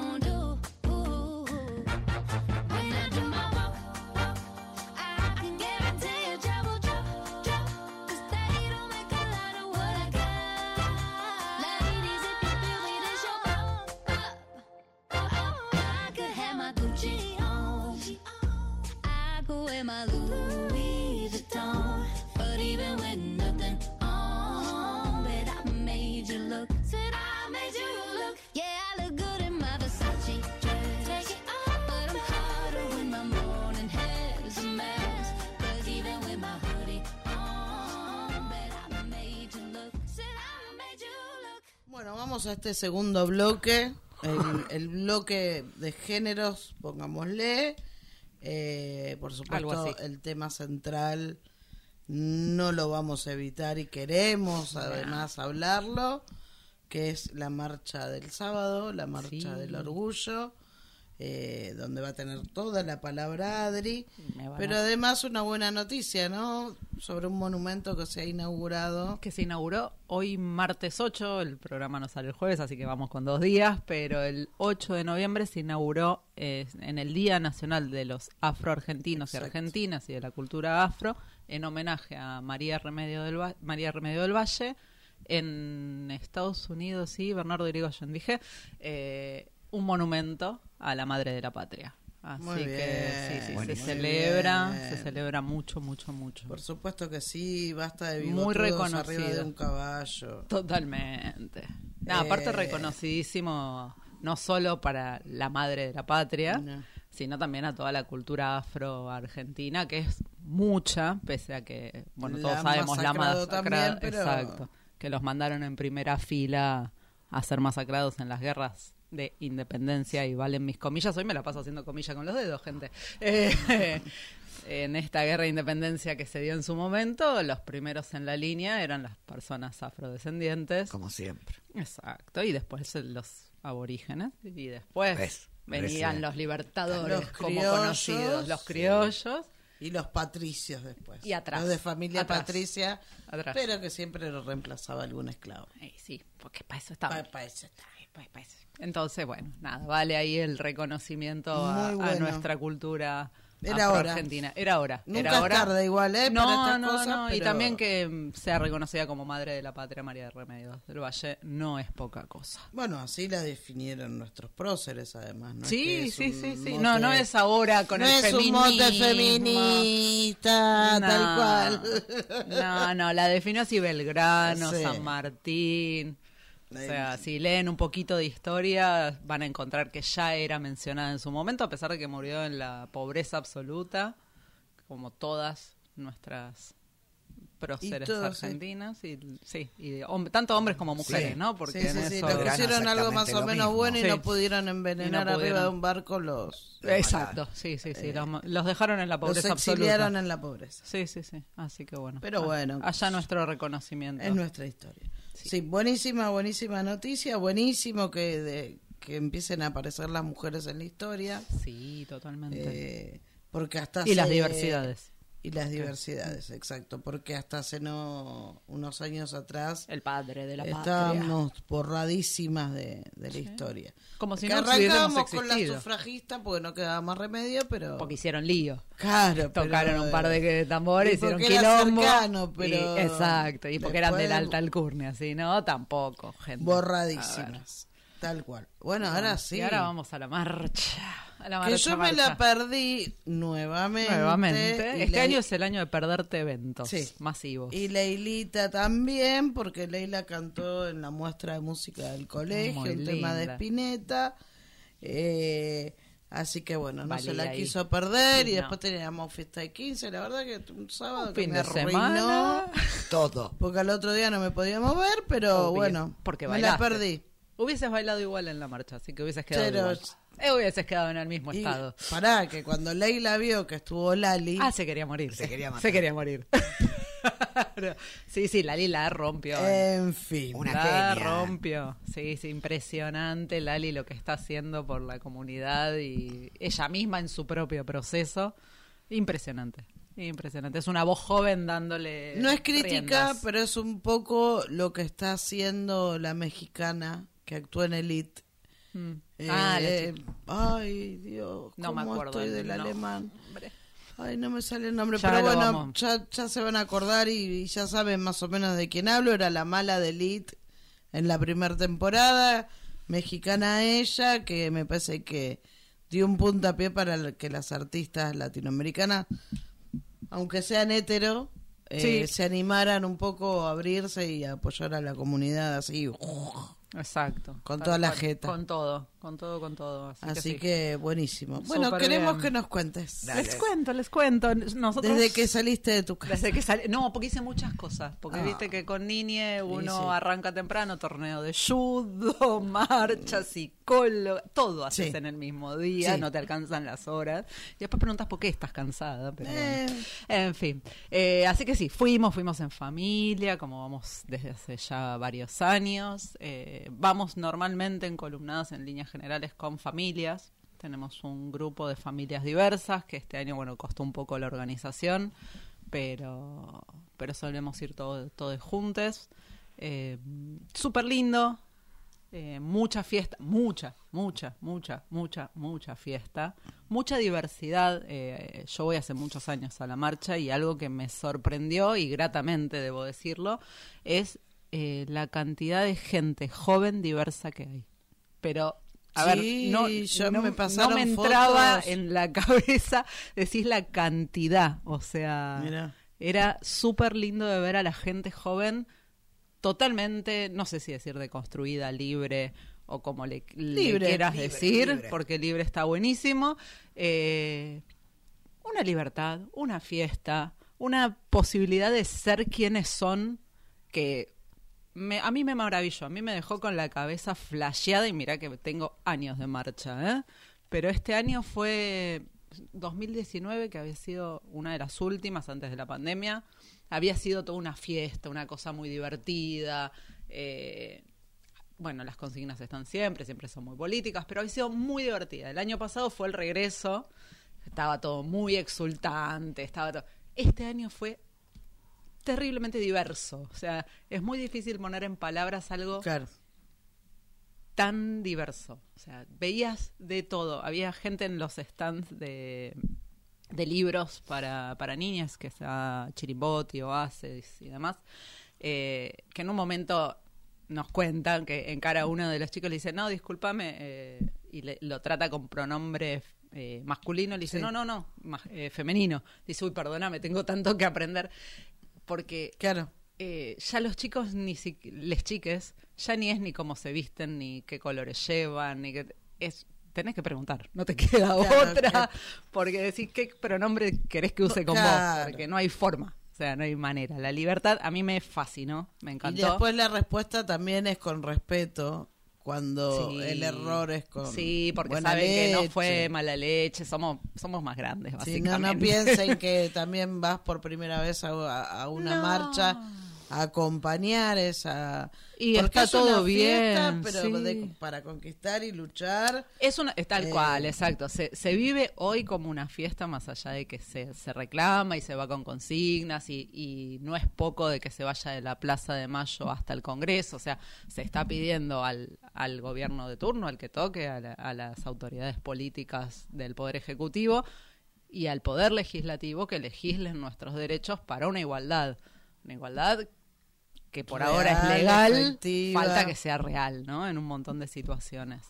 Bueno, vamos a este segundo bloque, el, el bloque de géneros, pongámosle. Eh, por supuesto, el tema central no lo vamos a evitar y queremos además hablarlo, que es la marcha del sábado, la marcha
Sí.
del orgullo. Eh, donde va a tener toda la palabra Adri, pero
a-
además una buena noticia, ¿no? Sobre un monumento que se ha inaugurado.
que se inauguró hoy martes 8, el programa no sale el jueves, así que vamos con dos días, pero el 8 de noviembre se inauguró eh, en el Día Nacional de los Afroargentinos y. Argentinas y de la cultura afro, en homenaje a María Remedio del, Va- María Remedio del Valle, en Estados Unidos, sí, Bernardo Irigoyen, dije, eh, un monumento a la madre de la patria. Así
Muy
que sí, se celebra,
bien.
se celebra mucho, mucho, mucho.
Por supuesto que sí, basta de
Muy
bigotudos arriba de un caballo.
Totalmente. No, aparte
Eh.
reconocidísimo no solo para la madre de la patria,
No.
sino también a toda la cultura afro-argentina, que es mucha, pese a que, bueno,
La
todos sabemos la masacrada,
pero-
exacto, que los mandaron en primera fila a ser masacrados en las guerras de independencia y valen mis comillas. Hoy me la paso haciendo comillas con los dedos, gente. Eh, en esta guerra de independencia que se dio en su momento, los primeros en la línea eran las personas afrodescendientes.
Como siempre.
Exacto, y después eh, los aborígenes, y después
¿Ves?
venían los libertadores
Los
como
criollos,
conocidos, los
sí.
criollos.
Y los patricios después.
Y atrás,
Los de familia
atrás,
patricia,
atrás.
pero que siempre lo reemplazaba algún esclavo.
Ay, sí, porque para eso estaba.
Pa- pa' eso está.
Pa- pa' eso. Entonces, bueno, nada, vale ahí el reconocimiento a, nuestra cultura
Era hora.
argentina. Era hora.
Nunca
era
es
hora.
tarde igual, ¿eh?
No,
para
no,
cosas,
no. Y también que mm, sea reconocida como madre de la patria María de Remedios del Valle no es poca cosa.
Bueno, así la definieron nuestros próceres, además. ¿no? Es que
Sí,
es
sí, sí, sí.
mote-
No, no es ahora con
no
el
es
feminismo.
un mote feminista,
No.
tal cual.
No, no, la definió así Belgrano,
Sí.
San Martín. O sea, si leen un poquito de historia, van a encontrar que ya era mencionada en su momento, a pesar de que murió en la pobreza absoluta, como todas nuestras próceres
todos, sí.
argentinas. Y, sí, y de hom- tanto hombres como mujeres,
Sí.
¿no? Porque
sí,
en
sí, sí,
eso...
le
Verano
pusieron algo más o menos
mismo.
bueno y
Sí.
no pudieron envenenar arriba
pudieron.
de un barco los,
Exacto, sí, sí, sí. los, los dejaron en la
los
pobreza
exiliaron
absoluta.
en la pobreza.
Sí, sí, sí. Así que bueno.
Pero bueno.
Allá nuestro reconocimiento.
Es nuestra historia. Sí. buenísima, buenísima noticia, buenísimo que, de- que empiecen a aparecer las mujeres en la historia,
Sí, totalmente.
eh, porque hasta
y las diversidades.
Y las diversidades, exacto, porque hasta hace no unos años atrás
El padre de la patria.
estábamos borradísimas de, de la historia.
Como si
que
no
arrancábamos con la
existido.
sufragista porque no quedaba más remedio, pero
Porque hicieron lío.
claro,
Tocaron
pero,
un par de tambores,
y
hicieron quilombo.
cercano, pero
y- exacto, y porque eran de la alta alcurnia, así, ¿no? Tampoco, gente.
Borradísimas, tal cual. Bueno, ahora sí.
Y ahora vamos a la marcha. A la
que
marcha,
yo me la perdí nuevamente.
Nuevamente.
y
Este
la-
año es el año de perderte eventos
Sí.
masivos.
Y Leilita también, porque Leila cantó en la muestra de música del colegio,
Muy
el tema de. Spinetta. Eh, así que bueno, no se la
ahí.
quiso perder. Y
No.
después teníamos fiesta de 15. La verdad que un sábado
Un
que
fin
me
de
arruinó.
semana.
Todo.
Porque al otro día no me podíamos ver, pero
Obvio,
bueno,
porque
me la perdí.
Hubieses bailado igual en la marcha, así que hubieses quedado
Pero-
igual. Eh, hubieses quedado en el mismo
Y
estado.
pará, que cuando Leila vio que estuvo Lali,
Ah, se quería morir.
Se quería matar.
Se quería morir. sí, sí, Lali la rompió.
en fin.
Una
la
genia.
rompió. Sí, sí, impresionante Lali lo que está haciendo por la comunidad y ella misma en su propio proceso. Impresionante. Impresionante. Es una voz joven dándole.
No es crítica,
riendas.
pero es un poco lo que está haciendo la mexicana que actúa en Elite.
Mm.
Eh,
ah, chica.
ay, Dios,
No me
cómo
acuerdo
estoy
el
del
nombre.
alemán. Ay, no me sale el nombre,
Ya
pero bueno, ya, ya se van a acordar y, y ya saben más o menos de quién hablo. Era la mala de Elite en la primera temporada, mexicana ella, que me parece que dio un puntapié para que las artistas latinoamericanas, aunque sean hetero, eh,
Sí.
se animaran un poco a abrirse y a apoyar a la comunidad así.
Exacto.
Con toda la jeta.
Con todo, con todo, con todo. Así,
Así
que,
que,
sí.
buenísimo. Bueno, queremos
bien.
que nos cuentes.
Dale.
Les cuento, les cuento. Nosotros
Desde que saliste de tu casa.
Desde que sali- No, porque hice muchas cosas. Porque
Ah.
viste que con Niñe uno
sí.
arranca temprano, torneo de judo, marcha, psicóloga, todo haces
Sí.
en el mismo día,
Sí.
no te alcanzan las horas. Y después preguntas por qué estás cansada. Pero
Eh.
bueno. En fin. Eh, así que sí, fuimos, fuimos en familia, como vamos desde hace ya varios años. Eh, vamos normalmente en columnadas en líneas generales con familias. Tenemos un grupo de familias diversas que este año, bueno, costó un poco la organización, pero, pero solemos ir todos todos juntos. Eh, Súper lindo, eh, mucha fiesta, mucha, mucha, mucha, mucha, mucha fiesta, mucha diversidad. Eh, yo voy hace muchos años a la marcha y algo que me sorprendió y gratamente, debo decirlo, es eh, la cantidad de gente joven diversa que hay. Pero, a
Sí,
ver, no,
yo
no-
me
no
pasaron
me entraba
fotos.
en la cabeza decís la cantidad, o sea, era súper lindo de ver a la gente joven totalmente, no sé si decir deconstruida, libre o como le, le
Libre,
quieras
libre,
decir,
libre.
porque libre está buenísimo. Eh, una libertad, una fiesta, una posibilidad de ser quienes son que a mí me maravilló, a mí me dejó con la cabeza flasheada y mira que tengo años de marcha, ¿eh? pero este año fue 2019, que había sido una de las últimas antes de la pandemia, había sido toda una fiesta, una cosa muy divertida. eh, bueno, las consignas están siempre, siempre son muy políticas, pero había sido muy divertida. El año pasado fue el regreso, estaba todo muy exultante, estaba todo... Este año fue terriblemente diverso, o sea, es muy difícil poner en palabras algo
Claro.
tan diverso. O sea, veías de todo. Había gente en los stands de, de libros para, para niñas, que sea Chirimboti, Oasis y demás, eh, que en un momento nos cuentan que encara a uno de los chicos le dice, no, discúlpame, eh, y le- lo trata con pronombre eh, masculino, le dice,
Sí.
no, no, no, ma- eh, femenino. Dice, uy, perdóname, tengo tanto que aprender. Porque
Claro.
eh, ya los chicos, ni si, les chiques, ya ni es ni cómo se visten, ni qué colores llevan, ni qué... Es, tenés que preguntar, no te queda
Claro,
otra,
claro.
porque decís qué pronombre querés que use con
Claro.
vos, porque no hay forma, o sea, no hay manera. La libertad a mí me fascinó, me
Y
encantó.
después la respuesta también es con respeto cuando
Sí.
el error es con
Sí, porque saben que no
leche.
fue mala leche, somos, somos más grandes,
Sí, no,
básicamente.
no piensen que también vas por primera vez a, una
No.
marcha acompañar esa
Y
porque
está
es
todo
fiesta,
bien,
pero
sí.
de- para conquistar y luchar
Es una, es tal
Eh,
cual, exacto. Se, se vive hoy como una fiesta más allá de que se, se reclama y se va con consignas y, y no es poco de que se vaya de la Plaza de Mayo hasta el Congreso. O sea, se está pidiendo al, al gobierno de turno, al que toque, a, la- a las autoridades políticas del Poder Ejecutivo y al Poder Legislativo que legislen nuestros derechos para una igualdad. Una igualdad que por ahora es legal,
efectiva.
falta que sea real, ¿no? En un montón de situaciones.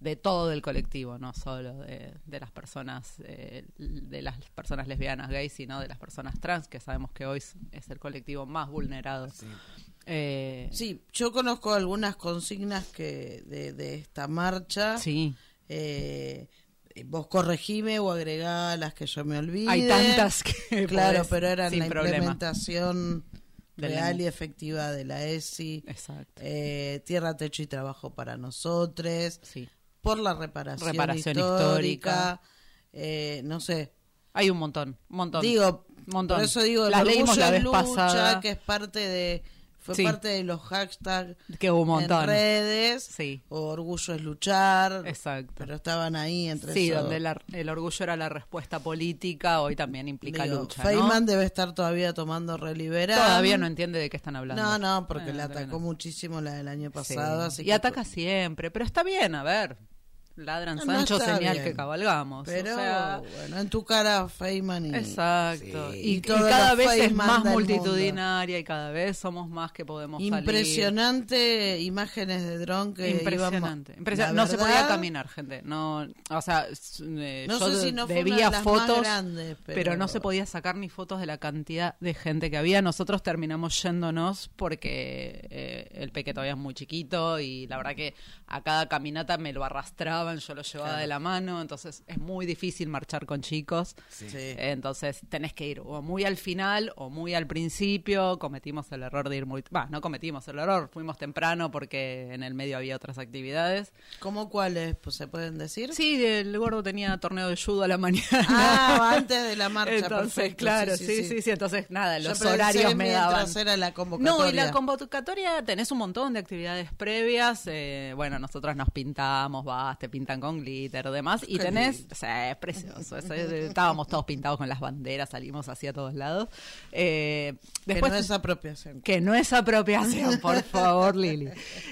De todo el colectivo, no solo de, de las personas, eh, de las personas lesbianas, gays, sino de las personas trans, que sabemos que hoy es- el colectivo más vulnerado. Eh,
sí yo conozco algunas consignas que de, de esta marcha
sí.
eh, vos corregime o agregá las que yo me olvide
Hay tantas que
claro
podés
pero eran la
problema.
implementación real y efectiva de la ESI
Exacto.
eh, tierra techo y trabajo para nosotros
Sí.
por la reparación,
Reparación
histórica, eh, no sé
Hay un montón, un montón.
digo
montón.
por eso digo
Las leímos la vez
lucha
pasada.
que es parte de fue
Sí.
parte de los hashtags
Que hubo un montón.
en redes
Sí.
o orgullo es luchar
Exacto.
pero estaban ahí entre
Sí, donde la- el orgullo era la respuesta política, hoy también implica
Digo,
lucha. ¿no?
Feynman debe estar todavía tomando reliberal
Todavía no entiende de qué están hablando.
no no porque
Eh,
le atacó
no.
muchísimo la del año
Sí.
pasado así
y
que-
ataca siempre, pero está bien, a ver. Ladran
No,
Sancho, señal
bien.
que cabalgamos.
pero
o sea,
bueno en tu cara Feynman y
Exacto.
Sí.
Y,
Y
y
toda
cada vez es más multitudinaria y cada vez somos más que podemos salir.
impresionante imágenes de dron que
Impresionante.
íbamos-
Impresiona-
la
No se podía caminar, gente. No, o sea, eh,
No
yo
sé si no
debía
de
fotos,
grandes,
pero...
pero-
no se podía sacar ni fotos de la cantidad de gente que había. Nosotros terminamos yéndonos porque eh, el peque todavía es muy chiquito y la verdad que a cada caminata me lo yo lo llevaba
Claro.
de la mano, entonces es muy difícil marchar con chicos.
Sí.
Entonces tenés que ir o muy al final o muy al principio. Cometimos el error de ir muy... Va, no cometimos el error, fuimos temprano porque en el medio había otras actividades.
¿Cómo cuáles pues, se pueden decir?
Sí, el gordo tenía torneo de judo a la mañana.
Ah, antes de la marcha,
Entonces,
perfecto.
claro, sí sí, sí, Entonces, nada, los horarios me daban.
era la convocatoria.
No, y la convocatoria tenés un montón de actividades previas. eh, bueno, nosotros nos pintamos, vas, te pintan con glitter demás. Y tenés, o sea, es precioso. es- estábamos todos pintados con las banderas, salimos hacia todos lados. Eh,
Que
después
no es apropiación.
que no es apropiación, por favor, Lili.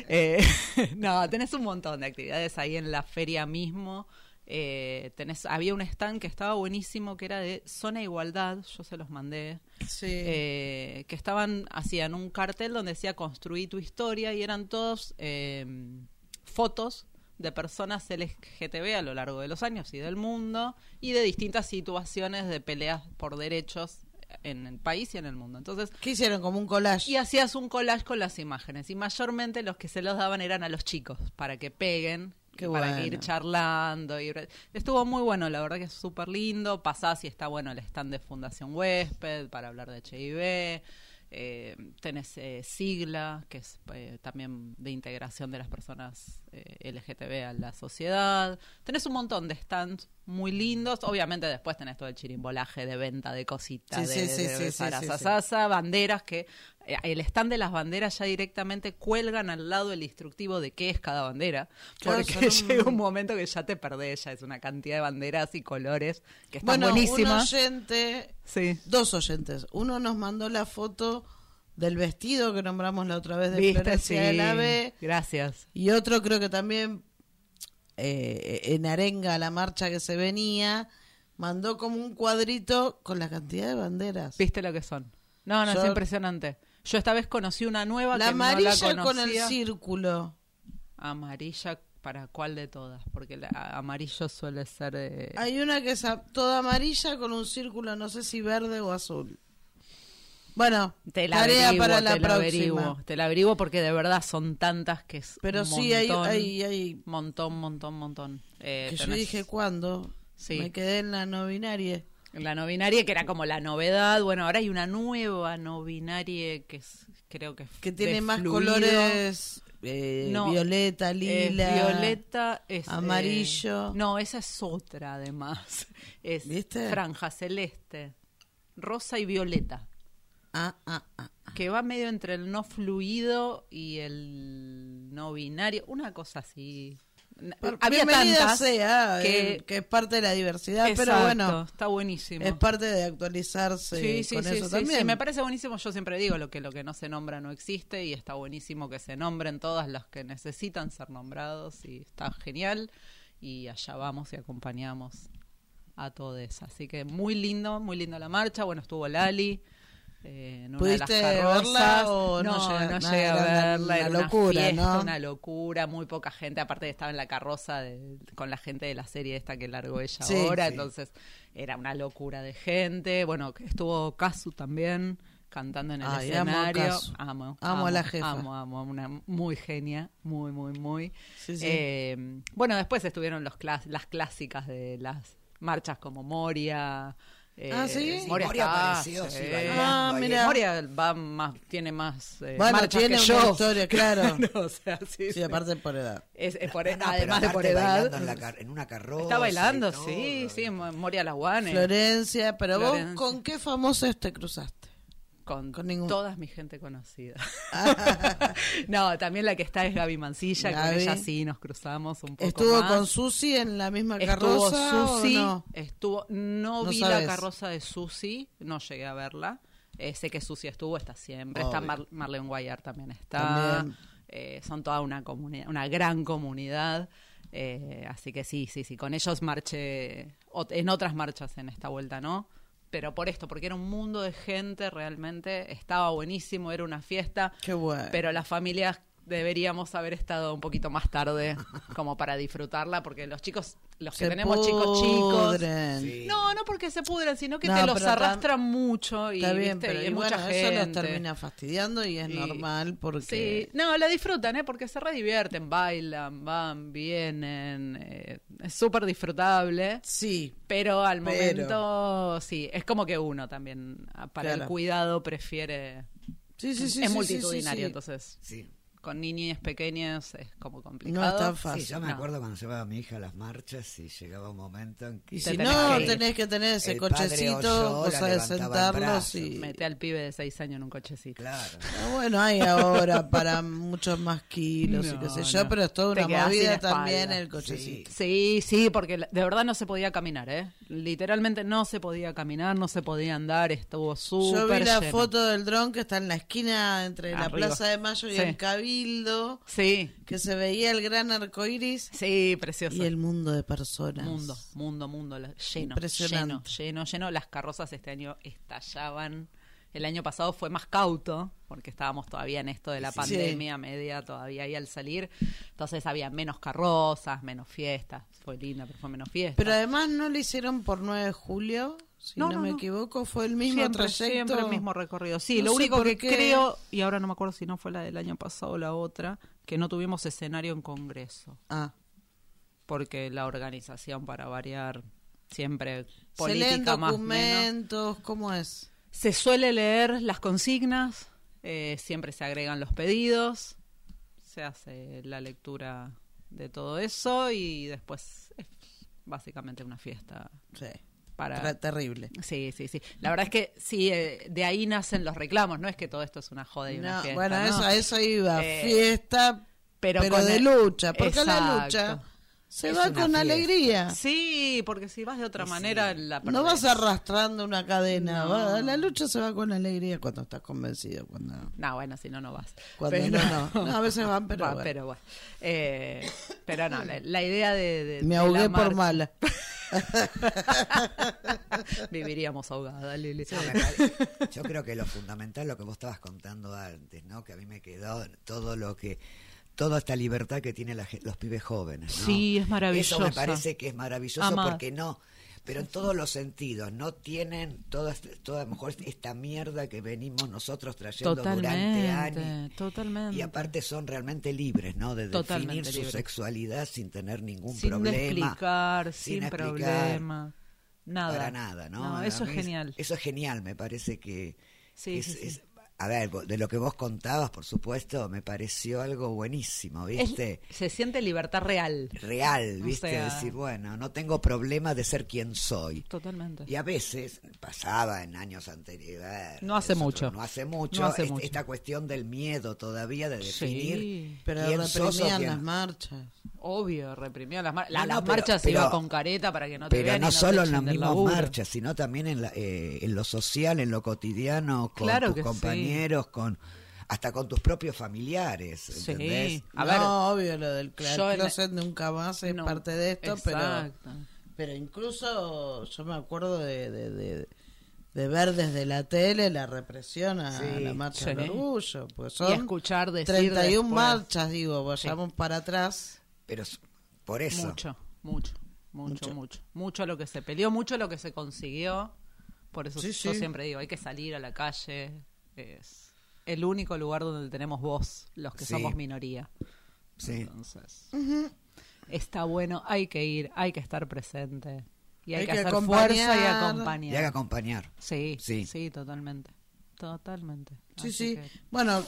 Eh, no, tenés un montón de actividades ahí en la feria mismo. Eh, tenés, había un stand que estaba buenísimo que era de Zona Igualdad, yo se los mandé,
Sí.
eh, que estaban, hacían un cartel donde decía construí tu historia y eran todos eh, fotos de personas LGTB a lo largo de los años y del mundo y de distintas situaciones de peleas por derechos en el país y en el mundo. Entonces,
¿Qué hicieron? Como un collage.
y hacías un collage con las imágenes. Y mayormente los que se los daban eran a los chicos, para que peguen,
Qué
para
bueno.
ir charlando. Y... Estuvo muy bueno, la verdad que es súper lindo. Pasás y está bueno el stand de Fundación Huésped para hablar de HIV. Eh, tenés eh, Sigla, que es eh, también de integración de las personas eh, LGTB a la sociedad. Tenés un montón de stands muy lindos. Obviamente después tenés todo el chirimbolaje de venta de cositas,
Sí,
de,
sí,
de
sí,
sarasasasa, banderas que el stand de las banderas ya directamente cuelgan al lado el instructivo de qué es cada bandera,
Claro,
porque
son un-
llega un momento que ya te perdés, ya es una cantidad de banderas y colores que están
bueno, un
buenísimas.
oyente,
Sí.
dos oyentes. Uno nos mandó la foto del vestido que nombramos la otra vez de
¿Viste?
Florencia
Sí.
B.
Gracias.
Y otro creo que también eh, en Arenga, la marcha que se venía, mandó como un cuadrito con la cantidad de banderas.
¿Viste lo que son? No, no, es impresionante. Yo esta vez conocí una nueva
La
que no
amarilla
la
con el círculo.
Amarilla, ¿para cuál de todas? Porque la, amarillo suele ser... eh,
Hay una que es a- toda amarilla con un círculo, no sé si verde o azul. Bueno,
Te la
tarea
averiguo,
para la
te la
próxima.
averiguo, te la averiguo porque de verdad son tantas que es
Pero
un
sí, hay,
montón,
hay, hay
montón, montón, montón. Eh,
que yo dije cuándo.
Sí.
Me quedé en la no binaria.
La no binaria que era como la novedad. Bueno, ahora hay una nueva no binaria que es, creo que es
Que tiene más
fluido.
colores eh,
No,
violeta, lila.
violeta, es, eh,
amarillo.
no, esa es otra además. Es
¿Viste?
franja celeste, rosa y violeta.
Ah, ah, ah.
que va medio entre el no fluido y el no binario, una cosa así. Había tantas
sea,
que,
eh, que es parte de la diversidad, pero bueno,
está buenísimo.
es parte de actualizarse
Sí, sí,
con
sí,
eso
sí,
también.
sí, me parece buenísimo. Yo siempre digo lo que lo que no se nombra no existe y está buenísimo que se nombren todas las que necesitan ser nombrados y está genial y allá vamos y acompañamos a todos. Así que muy lindo, muy lindo la marcha. Bueno, estuvo Lali. Eh, en una de las
¿Pudiste
carrozas.
verla o no
no, no
nada,
llegué a
era una-
verla,
una
era una
locura,
fiesta,
¿no?
una locura, muy poca gente, aparte estaba en la carroza de- con la gente de la serie esta que largó ella
Sí,
ahora,
sí.
entonces era una locura de gente, bueno, estuvo Casu también cantando en el
Ay, amo
escenario,
Casu.
amo,
Amo a la jefa.
amo, amo, una muy genia, muy, muy, muy.
Sí.
Eh, bueno, después estuvieron los clas- las clásicas de las marchas como Moria. Eh,
Ah, ¿sí? Sí,
Moria
está,
apareció, sí, bailando
Ah, mira.
Moria va más, tiene más eh,
Bueno, tiene
que
una
yo.
historia, claro.
No, o sea, sí,
Sí,
sí.
aparte por edad.
Es, es por,
No, pero
además de por edad.
En, la en una carroza.
Está bailando, sí, sí, Mo- Moria Laguane.
Florencia, pero
Florencia.
vos, ¿con qué famosos te cruzaste?
Con,
Con ningún-
toda mi gente conocida. no, también la que está es Gaby Mancilla, con
Gaby.
ella sí nos cruzamos un poco
¿Estuvo
más.
con Susi en la misma
Estuvo
carroza
Susi,
o no?
estuvo, no,
No
vi
sabes.
la carroza de Susi, no llegué a verla. Eh, sé que Susi estuvo, está siempre. Está. Mar- Marlene Guayar también está.
También.
Eh, son toda una comunidad, una gran comunidad. Eh, así que sí, sí, sí. Con ellos marché en otras marchas en esta vuelta, ¿no? Pero por esto, porque era un mundo de gente realmente. Estaba buenísimo, era una fiesta.
Qué bueno.
Pero las familias deberíamos haber estado un poquito más tarde como para disfrutarla, porque los chicos, los que
Se
tenemos chicos chicos,
pudren.
Sí.
no, no porque se pudran, sino que
No,
te los arrastran mucho y,
Está bien,
¿viste?
pero
y
y
hay
bueno,
mucha
eso
gente.
los termina fastidiando y es
Y-
normal porque...
Sí, no, la disfrutan, ¿eh? Porque se redivierten, bailan, van, vienen, eh, es súper disfrutable.
Sí,
Pero al
Pero-
momento, sí, es como que uno también, ah, para el cuidado, prefiere.
sí, sí, sí.
es
sí,
multitudinario,
sí, sí, sí.
entonces.
Sí.
Con niñas pequeñas es como
No
complicado.
es tan
Sí,
fácil.
yo me
No.
acuerdo cuando llevaba a mi hija a las marchas y llegaba un momento en que
Y
Te
si
tenés
no,
que
tenés que tener ese cochecito,
la
cosa de sentarlos y...
Mete al pibe de seis años en un cochecito.
Claro.
Ah, Bueno, hay ahora para muchos más kilos y
No,
qué sé yo,
no.
pero es toda
Te
una movida también el cochecito.
Sí, sí, porque la- de verdad no se podía caminar, ¿eh? Literalmente no se podía caminar, no se podía andar, estuvo súper
Yo vi la
lleno.
foto del dron que está en la esquina entre la
Arriba.
Plaza de Mayo y
Sí.
el Cabildo,
Sí,
que se veía el gran arco iris
sí, precioso.
y el mundo de personas.
Mundo, mundo, mundo, lleno,
Impresionante.
lleno, lleno, lleno. Las carrozas este año estallaban. El año pasado fue más cauto, porque estábamos todavía en esto de la
Sí.
pandemia media, todavía ahí al salir. Entonces había menos carrozas, menos fiestas. Fue linda, pero fue menos fiesta.
Pero además no lo hicieron por 9 de julio, si no,
No, no,
me
no.
equivoco, fue el mismo
siempre,
trayecto.
siempre el mismo recorrido. Sí, lo único que
qué.
creo, y ahora no me acuerdo si no fue la del año pasado o la otra, que no tuvimos escenario en Congreso.
Ah,
Porque la organización, para variar, siempre
se leen
política más menos.
documentos, ¿cómo es?
Se suele leer las consignas, eh, siempre se agregan los pedidos, se hace la lectura de todo eso y después es básicamente una fiesta
Sí,
para...
terrible.
Sí, sí, sí. La verdad es que sí, eh, de ahí nacen los reclamos, no es que todo esto es una joda y una
No,
fiesta.
bueno,
¿no?
eso, a eso iba,
Eh,
fiesta,
pero
de
el-
lucha, porque la
Exacto.
lucha se
Es
va con
fiesta.
alegría.
Sí, porque si vas de otra
Sí,
manera
sí.
la
No vas
perdés.
arrastrando una cadena,
No.
va- la lucha se va con alegría cuando estás convencido, cuando,
No, bueno, si no, no vas.
cuando
Pero-
no, no, No, a veces van, pero,
Va,
bueno.
pero bueno. Eh, pero no, la, la idea de, de-
me
de
ahogué
la
por mala.
Viviríamos ahogada, Lili.
Pare- yo creo que lo fundamental, lo que vos estabas contando antes, ¿no? Que a mí me quedó todo lo que toda esta libertad que tienen la los pibes jóvenes, ¿no?
Sí, es maravillosa.
Eso me parece que es maravilloso
Amar.
porque no, pero en todos los sentidos, no tienen toda, toda mejor esta mierda que venimos nosotros trayendo durante años.
Totalmente.
Y aparte son realmente libres, ¿no? De
Totalmente
definir su sexualidad sin tener ningún
sin
problema.
explicar,
sin
sin,
explicar.
problema. Nada.
Para nada, ¿no?
Eso es genial.
Eso es genial, me parece que
Sí,
es-
sí, sí.
es- a ver, de lo que vos contabas, por supuesto, me pareció algo buenísimo,
Es-
¿viste?
se siente libertad real.
Real,
O
¿viste?
sea-
Decir, bueno, no tengo problema de ser quien soy.
Totalmente.
Y a veces pasaba en años anteriores.
No hace mucho.
No hace mucho.
No hace
es-
mucho.
Esta cuestión del miedo todavía de definir.
Sí,
Pero
quién sos o
reprimían
quién-
las marchas.
obvio, reprimió las, mar-
No,
la-
no,
las
pero-
marchas se
pero-
iba con careta para que no te
Pero
vean y
no solo en las mismas marchas, sino también en, la- eh, en lo social, en lo cotidiano, con
Claro
tus
sí.
Compañeros, con hasta con tus propios familiares,
Sí. A
no,
ver,
obvio, lo del cl-
yo en-
closet nunca más es
no,
parte de esto, pero
exacto.
pero incluso yo me acuerdo de, de, de, de ver desde la tele la represión a
Sí,
la marcha
sí.
del orgullo. Pues
Y escuchar decir
31
después.
marchas, digo, vayamos para atrás.
Pero por eso.
Mucho, mucho, mucho,
Mucho.
mucho. Mucho lo que se peleó, mucho lo que se consiguió. Por eso
Sí,
yo
sí.
siempre digo, hay que salir a la calle. Es el único lugar donde tenemos voz, los que
Sí.
somos minoría.
Sí.
Entonces, está bueno, hay que ir, hay que estar presente. Y hay,
Hay
que,
que
hacer fuerza y
acompañar.
Y haga acompañar.
Sí,
Sí.
sí, totalmente. Totalmente.
Sí,
Así
sí.
que-
Bueno,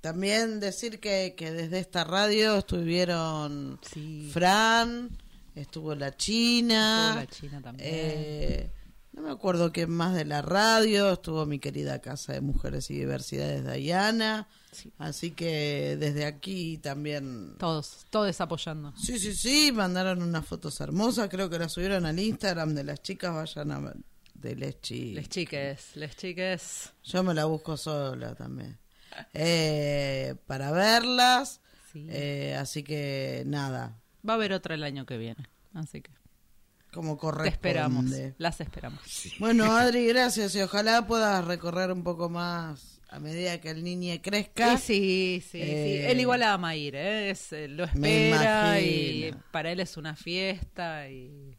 también decir que, que desde esta radio estuvieron
Sí.
Fran, estuvo la China.
Estuvo la China también.
eh, no me acuerdo quién más de la radio. Estuvo mi querida Casa de Mujeres y Diversidades, Diana.
Sí.
Así que desde aquí también.
Todos, todos apoyando.
Sí, sí, sí, mandaron unas fotos hermosas. Creo que las subieron al Instagram de las chicas. Vayan a. De les chi-
Les chiques, les chiques.
Yo me la busco sola también. Eh, para verlas.
Sí.
Eh, así que nada,
Va a haber otra el año que viene. Así que
como
te
corresponde.
esperamos. Las esperamos.
Bueno, Adri, gracias y ojalá puedas recorrer un poco más a medida que el niño crezca.
Y sí, sí,
Eh,
sí. Él igual ama ir, ¿eh? Es, eh, lo
Me
espera y para él es una fiesta y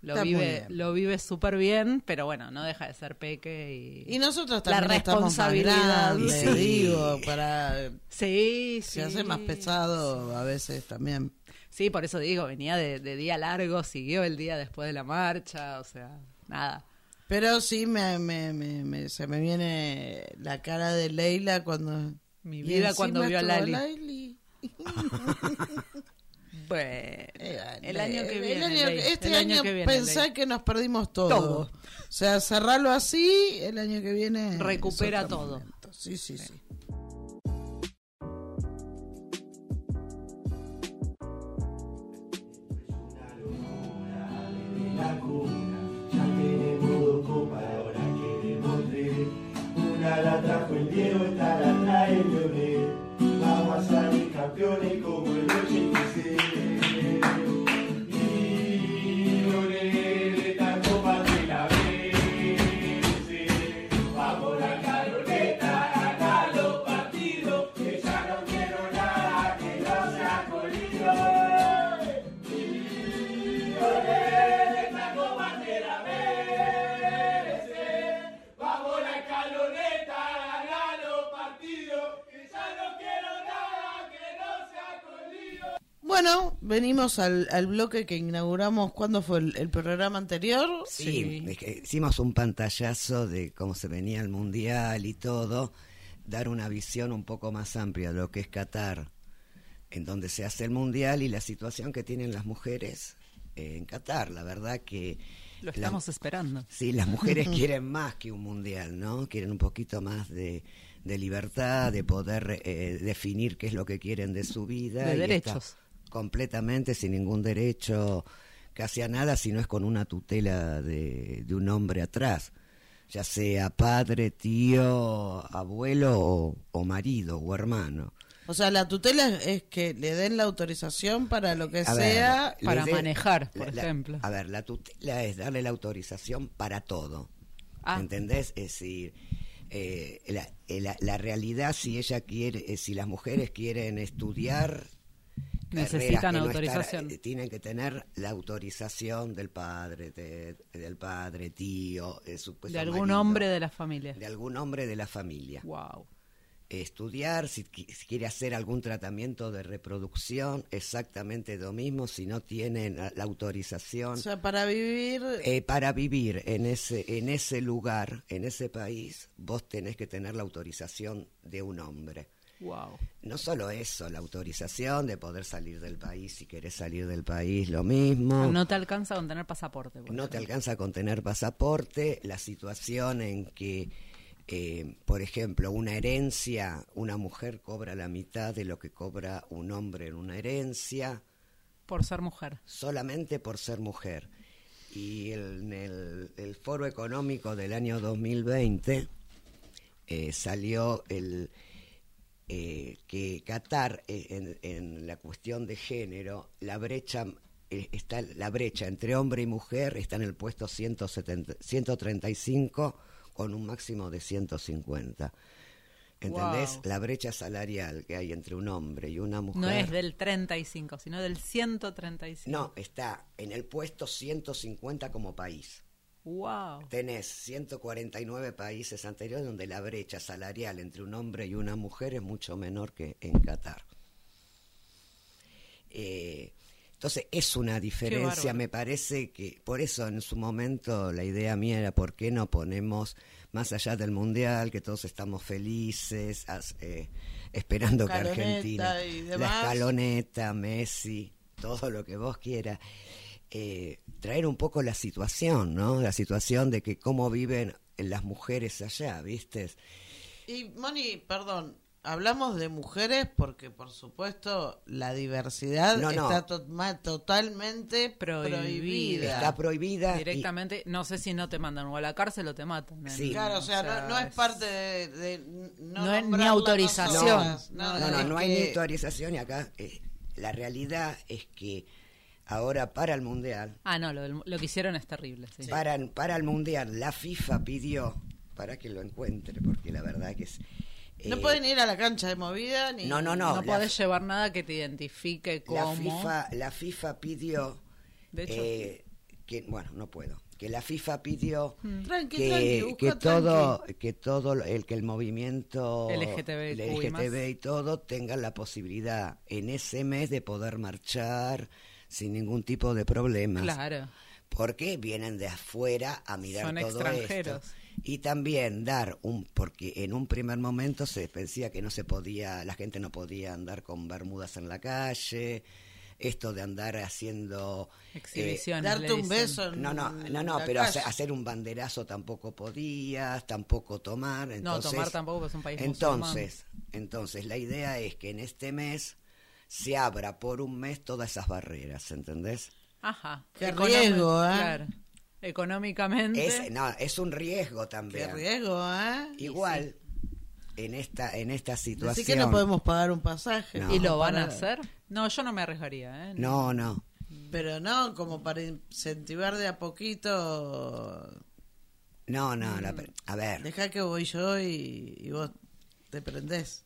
lo
Está
vive, lo vive súper bien, pero bueno, no deja de ser peque y,
Y nosotros
La
también estamos más
responsabilidad.
grandes,
Sí.
digo, para
sí, sí.
se hace más pesado a veces también.
Sí, por eso digo, venía de, de día largo, siguió el día después de la marcha, o sea, nada.
Pero sí me, me, me- me- se me viene la cara de Leila cuando
Mi vida cuando vio a Lali.
Lali.
Bueno,
Eh,
el año que
el
viene.
año- este
el
año,
que viene,
pensá que nos perdimos todo.
Todo.
O sea, cerrarlo así, el año que viene.
Recupera todo.
momento. Sí, sí, sí.
La trajo el Diego, esta
venimos al, al bloque que inauguramos. ¿Cuándo fue el, el programa anterior?
Sí,
Sí.
es que hicimos un pantallazo de cómo se venía el mundial y todo, dar una visión un poco más amplia de lo que es Qatar, en donde se hace el mundial y la situación que tienen las mujeres eh, en Qatar. La verdad que
Lo
la-
estamos esperando.
Sí, las mujeres quieren más que un mundial, ¿no? Quieren un poquito más de, de libertad, de poder eh, definir qué es lo que quieren de su vida.
De
y
derechos.
Completamente sin ningún derecho casi a nada, si no es con una tutela de, de un hombre atrás, ya sea padre, tío, abuelo o, o marido o hermano.
O sea, la tutela es, que le den la autorización para lo que
A
sea.
para
de-
manejar, por
la- la-
ejemplo.
A ver, la tutela es darle la autorización para todo.
Ah.
¿Entendés? Es decir, eh, la, eh, la- la realidad, si ella quiere, eh, si las mujeres quieren estudiar.
Necesitan
que no
autorización.
estar- eh, tienen que tener la autorización del padre, de- del padre, tío,
De algún
marido,
hombre de la familia.
de algún hombre de la familia
Wow.
estudiar, si, qui- si quiere hacer algún tratamiento de reproducción, exactamente lo mismo, si no tienen la, la autorización.
O sea, para vivir.
Eh, para vivir en ese, en ese lugar, en ese país, vos tenés que tener la autorización de un hombre.
Wow.
No solo eso, la autorización de poder salir del país, si querés salir del país, lo mismo.
No te alcanza con tener pasaporte. por
No te alcanza con tener pasaporte, la situación en que, eh, por ejemplo, una herencia, una mujer cobra la mitad de lo que cobra un hombre en una herencia,
Por ser mujer.
solamente por ser mujer. Y el- en el, el foro económico del año 2020 eh, salió el eh, que Qatar eh, en, en la cuestión de género la brecha eh, está la brecha entre hombre y mujer está en el puesto 170 135 con un máximo de 150 ¿Entendés?
Wow.
La brecha salarial que hay entre un hombre y una mujer
No es del 35, sino del 135.
no, está en el puesto 150 como país.
Wow.
Tenés 149 países anteriores donde la brecha salarial entre un hombre y una mujer es mucho menor que en Qatar. Eh, entonces es una diferencia, me parece que por eso en su momento la idea mía era por qué no ponemos más allá del mundial, que todos estamos felices, as- eh, esperando que Argentina, la escaloneta, Messi, todo lo que vos quieras, eh, traer un poco la situación, ¿no? La situación de que cómo viven las mujeres allá, ¿viste?
Y, Moni, perdón, hablamos de mujeres porque, por supuesto, la diversidad
No, no.
está to- totalmente
Prohibida.
prohibida.
Está prohibida. y-
Directamente, no sé si no te mandan o a la cárcel o te matan.
Sí.
Claro, o sea, no, no es parte de... de no,
No es ni autorización.
No, no, no, hay ni autorización y acá eh, la realidad es que ahora para el Mundial,
Ah, no, lo, del- lo que hicieron es terrible. sí.
para, para el Mundial, la FIFA pidió, para que lo encuentre, porque la verdad que es...
No
eh,
pueden ir a la cancha de movida ni...
No, no, no.
No,
la-
podés llevar nada que te identifique
la
como...
FIFA, la FIFA pidió
De hecho.
eh, que, bueno, no puedo, que la FIFA pidió
Mm.
Tranqui,
que,
tranqui, busca
que todo,
tranqui.
que todo lo- el que el movimiento
y más.
LGTB y todo tengan la posibilidad en ese mes de poder marchar sin ningún tipo de problemas.
Claro.
Porque vienen de afuera a mirar
Son
todo
extranjeros.
esto. y también dar un porque en un primer momento se pensaba que no se podía la gente no podía andar con bermudas en la calle esto de andar haciendo eh,
Exhibiciones.
Darte un beso en
no, no, no, no, pero hacer,
calle.
hacer un banderazo tampoco podías, tampoco tomar.
No,
Entonces,
tomar tampoco, es un país
Entonces, entonces la idea es que en este mes se abra por un mes todas esas barreras, ¿entendés?
Ajá.
Qué riesgo, ¿eh?
Claro. Económicamente.
Es, no, es un riesgo
Qué
también.
riesgo, ¿eh?
Igual, en esta en esta situación.
Así que no podemos pagar un pasaje.
No.
¿Y lo van a hacer? No, yo no me arriesgaría. ¿eh?
No, no.
Pero no, como para incentivar de a poquito.
No, no, la- a ver.
Deja que voy yo y, y vos te prendés.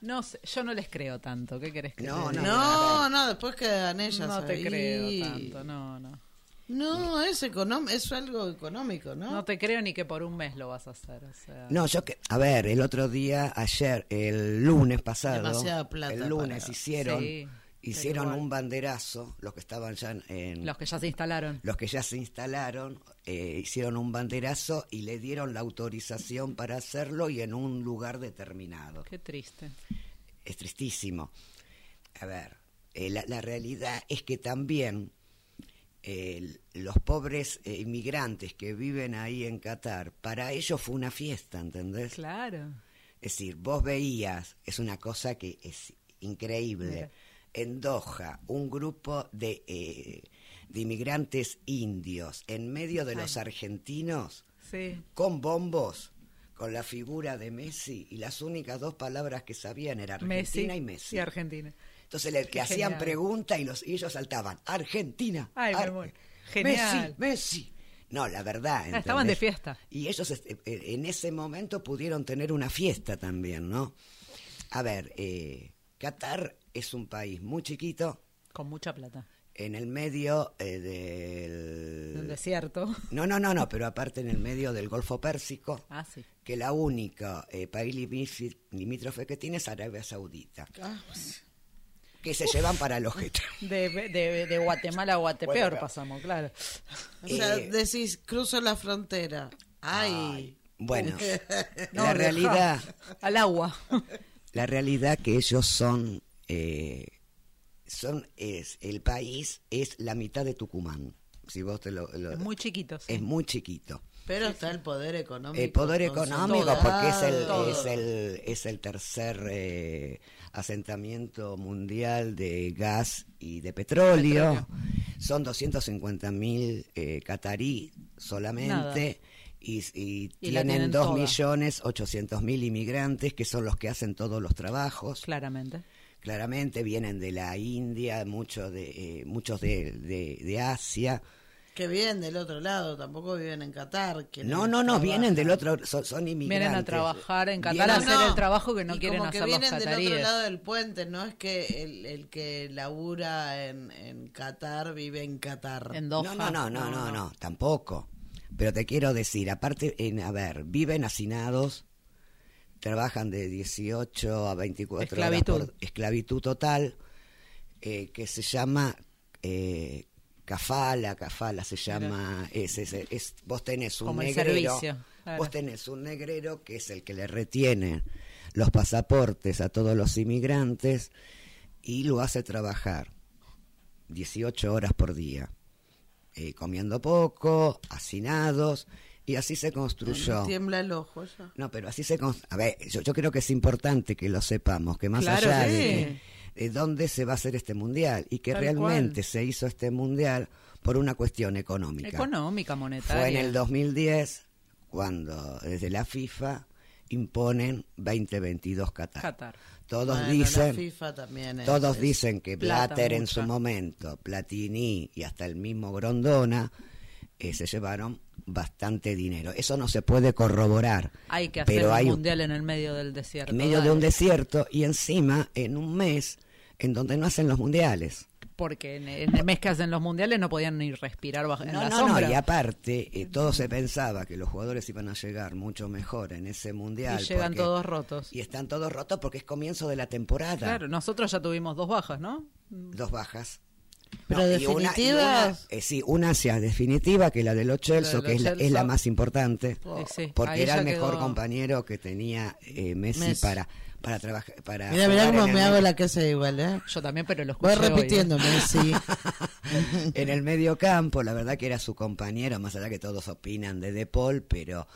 No sé, yo no les creo tanto. ¿Qué querés que
No, no?
No, no, después quedan ellas.
No te creo tanto, no, no.
No, es, es algo económico, ¿no?
No te creo ni que por un mes lo vas a hacer. O sea,
No, yo que, a ver, el otro día, ayer, el lunes pasado,
Demasiada plata
el lunes
para-
hicieron,
Sí,
hicieron un banderazo, los que estaban ya en,
los que ya se instalaron.
los que ya se instalaron, eh, hicieron un banderazo y le dieron la autorización para hacerlo y en un lugar determinado.
Qué triste.
Es tristísimo. A ver, eh, la, la realidad es que también eh, los pobres eh, inmigrantes que viven ahí en Qatar, para ellos fue una fiesta, ¿entendés?
Claro.
Es decir, vos veías, es una cosa que es increíble,
Mira.
En Doha, un grupo de, eh, de inmigrantes indios en medio de los argentinos,
Sí.
con bombos, con la figura de Messi, y las únicas dos palabras que sabían eran Argentina y Messi.
Y Argentina.
Entonces
Qué
le hacían
genial.
preguntas y, los, y ellos saltaban, Argentina,
Ay,
Ar-.
Genial.
Messi, Messi. No, la verdad.
Ah, estaban de fiesta.
Y ellos este, eh, en ese momento pudieron tener una fiesta también, ¿no? A ver, eh, Qatar es un país muy chiquito,
Con mucha plata.
en el medio eh, del...
De un desierto.
No, no, no, no, pero aparte en el medio del Golfo Pérsico,
Ah, sí.
que la única eh, país limí- limítrofe que tiene es Arabia Saudita,
Ah, pues,
que se llevan para el objeto.
De, de, de Guatemala a Guatepeor
Guatepeor.
pasamos, claro.
o sea,
Eh,
decís, cruzo la frontera. Ay.
Bueno,
No,
la realidad,
Al agua.
la realidad que ellos son, eh, son es el país es la mitad de Tucumán. Si vos te lo, lo-
Es muy chiquito, sí.
es muy chiquito.
Pero está el poder económico.
El poder económico porque es el
Todo.
es el es el tercer eh, asentamiento mundial de gas y de petróleo. Son 250 mil eh, catarí solamente. Y, y
Y la
tienen
tienen
2
toda.
millones 800 mil inmigrantes que son los que hacen todos los trabajos.
Claramente.
Claramente vienen de la India, muchos de, eh, muchos de, de, de Asia.
Que vienen del otro lado, tampoco viven en Qatar. que
No, no, no,
trabajan.
vienen del otro, son, son inmigrantes.
Vienen a trabajar en Qatar
Vienen-
a hacer el trabajo que no
y
quieren
como que
hacer los
vienen del otro lado del puente, no es que el, el que labura en, en Qatar vive en Qatar.
En Doha.
No, no, no, no, no, no, tampoco. Pero te quiero decir, aparte, en, a ver, viven hacinados, trabajan de 18 a 24
Esclavitud.
horas por esclavitud total, eh, que se llama eh, cafala, cafala se llama, es, es, es- vos tenés un
Como el
negrero,
claro.
vos tenés un negrero que es el que le retiene los pasaportes a todos los inmigrantes y lo hace trabajar 18 horas por día, eh, comiendo poco, hacinados, y así se construyó.
Me tiembla el ojo ya.
No, pero así se... cons- A ver, yo, yo creo que es importante que lo sepamos, que más
Claro,
allá
sí.
de, de dónde se va a hacer este mundial, y que
Tal
realmente
cual.
se hizo este mundial por una cuestión económica.
Económica, monetaria.
Fue en el 2010 cuando desde la FIFA imponen 2022 Qatar.
Qatar.
Todos
Bueno,
dicen...
FIFA también es-
Todos
es-
dicen que Blatter en su momento, Platini y hasta el mismo Grondona eh, se llevaron bastante dinero. Eso no se puede corroborar.
Hay que hacer
pero
un
hay
mundial en el medio del desierto.
en medio de un desierto y encima en un mes en donde no hacen los mundiales.
Porque en, en el mes que hacen los mundiales no podían ni respirar bajo,
No,
la
no,
sombra.
no, y aparte, eh, todo se pensaba que los jugadores iban a llegar mucho mejor en ese mundial.
Y llegan
porque-
todos rotos.
Y están todos rotos porque es comienzo de la temporada.
Claro, nosotros ya tuvimos dos bajas, ¿no?
Dos bajas.
Pero
No, y una- y
definitivas.
una- eh, sí, una hacia definitiva, que la de los Chelsea,
La de
que es la,
Lo
es la
Celso.
más importante,
sí,
porque era el mejor
quedó-
compañero que tenía eh, Messi,
Messi.
para para trabajar para
Mira, mira cómo me hago la que se igual, ¿eh?
Yo también, pero lo
Voy
escuché hoy, ¿eh?
repitiendo, Messi.
en el medio campo, la verdad que era su compañero, más allá que todos opinan de De Paul, pero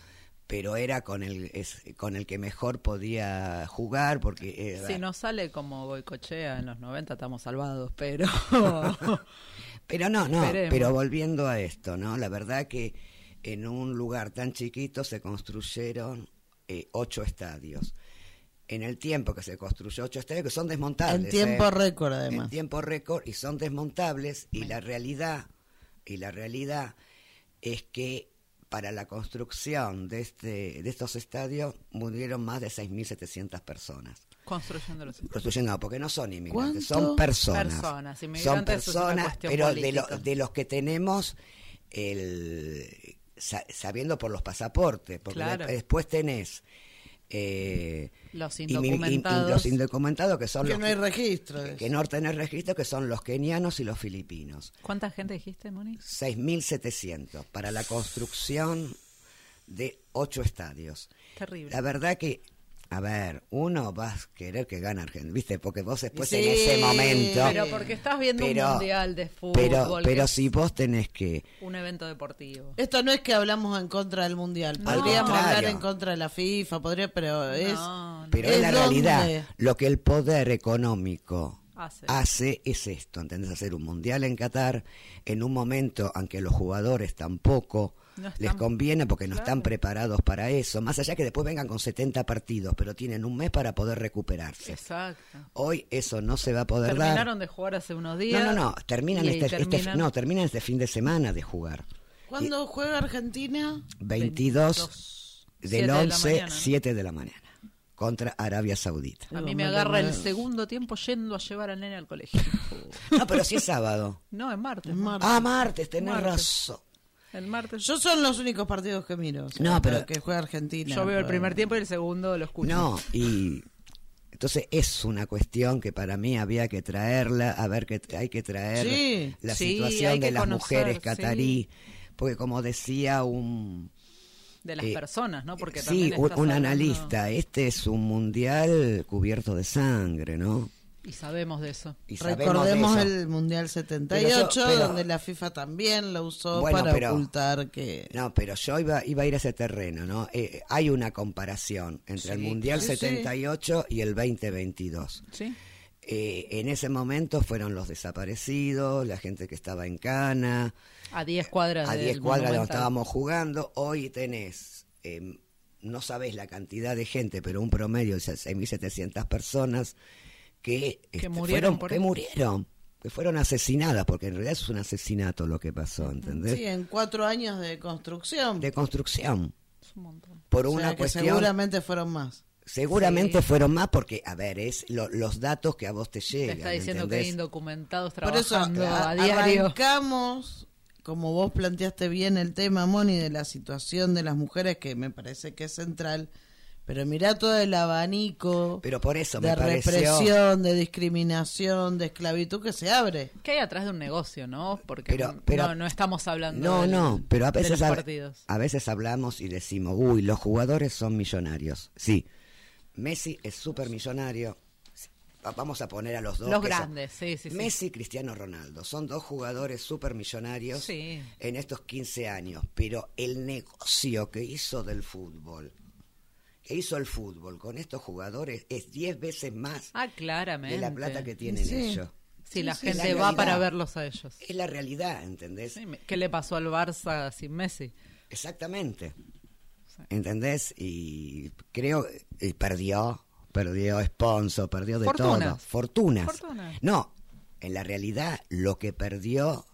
pero era con el es, con el que mejor podía jugar porque era-
Si no sale como Goicochea en los 90, estamos salvados, pero...
Pero no, no,
Esperemos.
pero volviendo a esto, ¿no? La verdad que en un lugar tan chiquito se construyeron eh, ocho estadios. En el tiempo que se construyó ocho estadios, que son desmontables.
En tiempo
¿eh?
récord,
En
además.
tiempo récord y son desmontables y la realidad, y la realidad es que para la construcción de este de estos estadios murieron más de 6.700 personas.
Construyendo los
Construyendo, porque no son inmigrantes,
¿Cuánto?
son personas.
Personas,
son
inmigrantes es una
personas, pero de, lo- de los que tenemos, el, sa- sabiendo por los pasaportes, porque
Claro.
de- después tenés eh,
Los
imi- im-
indocumentados.
los indocumentados que son
Que
los
no hay registro.
que
eso.
no tenés registro, que son los kenianos y los filipinos.
¿Cuánta gente dijiste, Moni?
6.700 para la construcción de ocho estadios.
Terrible.
La verdad que, a ver, uno va a querer que gane Argentina, ¿viste? Porque vos después
Sí,
en ese momento...
Pero porque estás viendo
Pero-
un mundial de fútbol,
Pero, pero si vos tenés que...
un evento deportivo.
Esto no es que hablamos en contra del mundial.
No.
Podríamos
Al
hablar en contra de la FIFA, podría, pero es.
No, no.
Pero
¿Es
es la
dónde?
realidad. Lo que el poder económico
Hace.
hace es esto, ¿entendés? Hacer un mundial en Qatar en un momento en que los jugadores tampoco
No están-
les conviene porque no
Claro.
están preparados para eso, más allá que después vengan con 70 partidos, pero tienen un mes para poder recuperarse.
Exacto.
Hoy eso no se va a poder dar.
Terminaron de jugar hace unos días.
No, no, no, terminan este, este- no, terminan este fin de semana de jugar.
¿Cuándo juega Argentina?
22
Siete
del
de la
11,
mañana, ¿no?
7 de la mañana contra Arabia Saudita.
A mí me agarra el segundo tiempo yendo a llevar al nene al colegio.
Ah, pero si es sábado.
No, es martes.
Es
¿no?
martes.
Ah, martes, tenés
Martes.
razón.
El martes.
Yo son los únicos partidos que miro. o sea,
No, pero-
que juega Argentina.
Yo veo el primer tiempo y el segundo lo escucho.
No, y entonces es una cuestión que para mí había que traerla, a ver que hay que traer
Sí,
la
sí,
situación de las
conocer,
mujeres
sí.
catarí, porque como decía un
De las
Eh,
personas, ¿no? Porque
sí, un, un analista, este es un mundial cubierto de sangre, ¿no?
Y sabemos de eso.
Y sabemos de
Recordemos
eso.
el Mundial 78,
Pero yo- pero-
donde la FIFA también lo usó
Bueno,
para
pero-
ocultar que...
No, pero yo iba, iba a ir a ese terreno, ¿no? Eh, hay una comparación entre el
Sí,
Mundial
sí, sí.
78 y el 2022.
¿Sí?
Eh, en ese momento fueron los desaparecidos, la gente que estaba en Cana,
A 10 cuadras
a
del
10 cuadras de donde estábamos jugando. Hoy tenés, eh, no sabés la cantidad de gente, pero un promedio de 6.700 personas que, este,
murieron
fueron,
por
que murieron, que fueron asesinadas, porque en realidad es un asesinato lo que pasó, ¿entendés?
Sí, en cuatro años de construcción.
De construcción,
Es un montón.
por
O sea,
una
que
cuestión...
seguramente fueron más.
Seguramente
Sí.
fueron más porque, a ver, es lo- los datos que a vos te
Te
llegan.
está diciendo que hay
¿entendés?
indocumentados
Por eso
trabajando
a-
a, diario.
arrancamos, como vos planteaste bien el tema, Moni, de la situación de las mujeres, que me parece que es central, pero mirá todo el abanico
Pero por eso
de
me pareció...
represión, de discriminación, de esclavitud que se abre.
¿Qué hay atrás de un negocio, no? Porque
Pero- pero-
no, no estamos hablando
No,
del-
no, pero a
de
veces,
los partidos.
a veces hablamos y decimos, uy, los jugadores son millonarios. Sí, Messi es súper millonario. Va- Vamos a poner a los dos.
Los
que son-
grandes, sí, sí, sí.
Messi y Cristiano Ronaldo son dos jugadores súper millonarios
Sí.
en estos 15 años, pero el negocio que hizo del fútbol, que hizo el fútbol con estos jugadores es 10 veces más
Ah, claramente.
de la plata que tienen
Sí.
ellos.
Sí, la
sí,
gente
la
va para verlos a ellos.
Es la realidad, ¿entendés?
¿Qué le pasó al Barça sin Messi?
Exactamente.
Sí.
¿Entendés? Y creo, y perdió, perdió sponsor, perdió de
Fortunas.
todo. Fortunas.
Fortunas.
No, en la realidad lo que perdió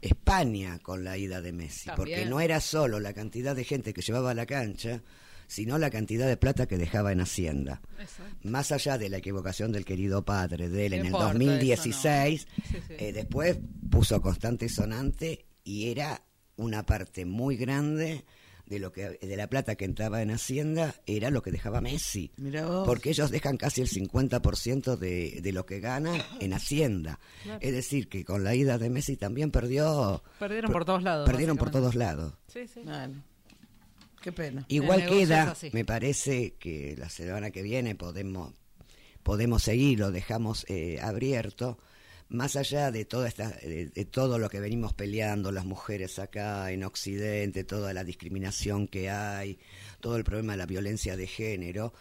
España con la ida de Messi,
También.
porque no era solo la cantidad de gente que llevaba a la cancha, sino la cantidad de plata que dejaba en Hacienda.
Exacto.
Más allá de la equivocación del querido padre de él en el
importa,
2016,
eso no. Sí, sí.
eh, después puso constante y sonante y era una parte muy grande de lo que de la plata que entraba en Hacienda era lo que dejaba Messi.
Mirá vos.
Porque ellos dejan casi el 50% de, de lo que ganan en Hacienda. Es decir, que con la ida de Messi también perdió.
Perdieron por todos lados,
Perdieron por todos lados.
Sí, sí.
Bueno, qué pena.
Igual queda, me parece que la semana que viene podemos podemos seguir, lo dejamos eh, abierto, más allá de toda esta, de, de todo lo que venimos peleando las mujeres acá en Occidente, toda la discriminación que hay, todo el problema de la violencia de género,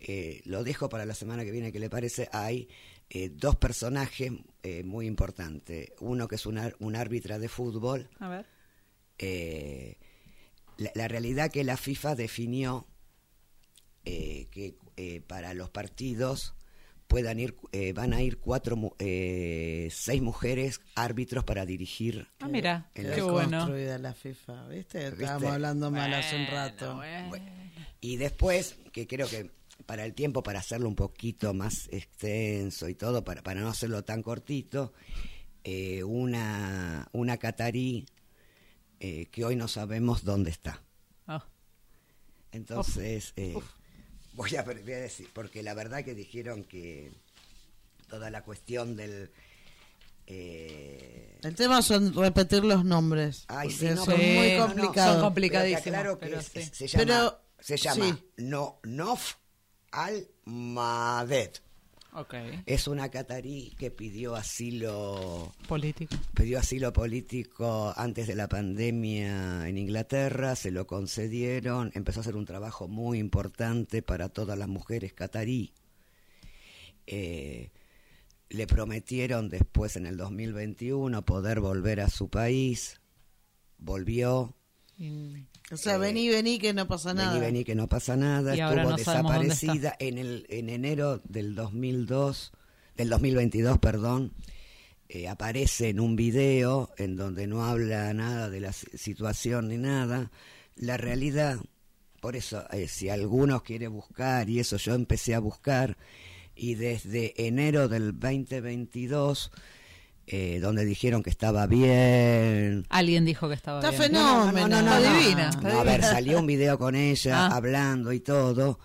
eh, lo dejo para la semana que viene, que le parece, hay eh, dos personajes eh, muy importantes, uno que es un, ar- un árbitra de fútbol,
A ver.
La, la realidad que la FIFA definió eh, que eh, para los partidos puedan ir eh, van a ir cuatro eh, seis mujeres árbitros para dirigir
Ah, mira,
Qué
la-
bueno.
construida la FIFA, ¿viste?
¿Viste?
Estábamos hablando mal hace un rato.
bueno.
y después que creo que para el tiempo para hacerlo un poquito más extenso y todo para, para no hacerlo tan cortito eh, una una catarí eh, que hoy no sabemos dónde está
Ah,
Entonces, eh, voy, a, voy a decir, porque la verdad que dijeron que toda la cuestión del... eh,
El tema son repetir los nombres.
Ay, sí, no,
son
pero-
muy
Sí, no, no,
complicados.
son complicadísimos,
aclaro que
pero
es-
sí.
se llama,
Pero,
se llama
sí.
no, Nof al-Madet. Es una catarí que pidió asilo
Político.
pidió asilo político antes de la pandemia en Inglaterra, se lo concedieron, empezó a hacer un trabajo muy importante para todas las mujeres catarí. Eh, le prometieron después en el 2021 poder volver a su país, volvió,
O sea,
Eh,
vení, vení, que no pasa nada.
vení, vení que no pasa nada,
Y ahora
estuvo
no
desaparecida en el en enero del 2002, del 2022, perdón. eh, aparece en un video en donde no habla nada de la si- situación ni nada. La realidad, por eso, eh, si alguno quiere buscar, y eso yo empecé a buscar, y desde enero del 2022, eh, donde dijeron que estaba bien,
Alguien dijo que estaba
Está
bien.
fenómeno.
no, no, no,
Está divina,
a ver, salió un video con ella
Ah.
hablando y todo.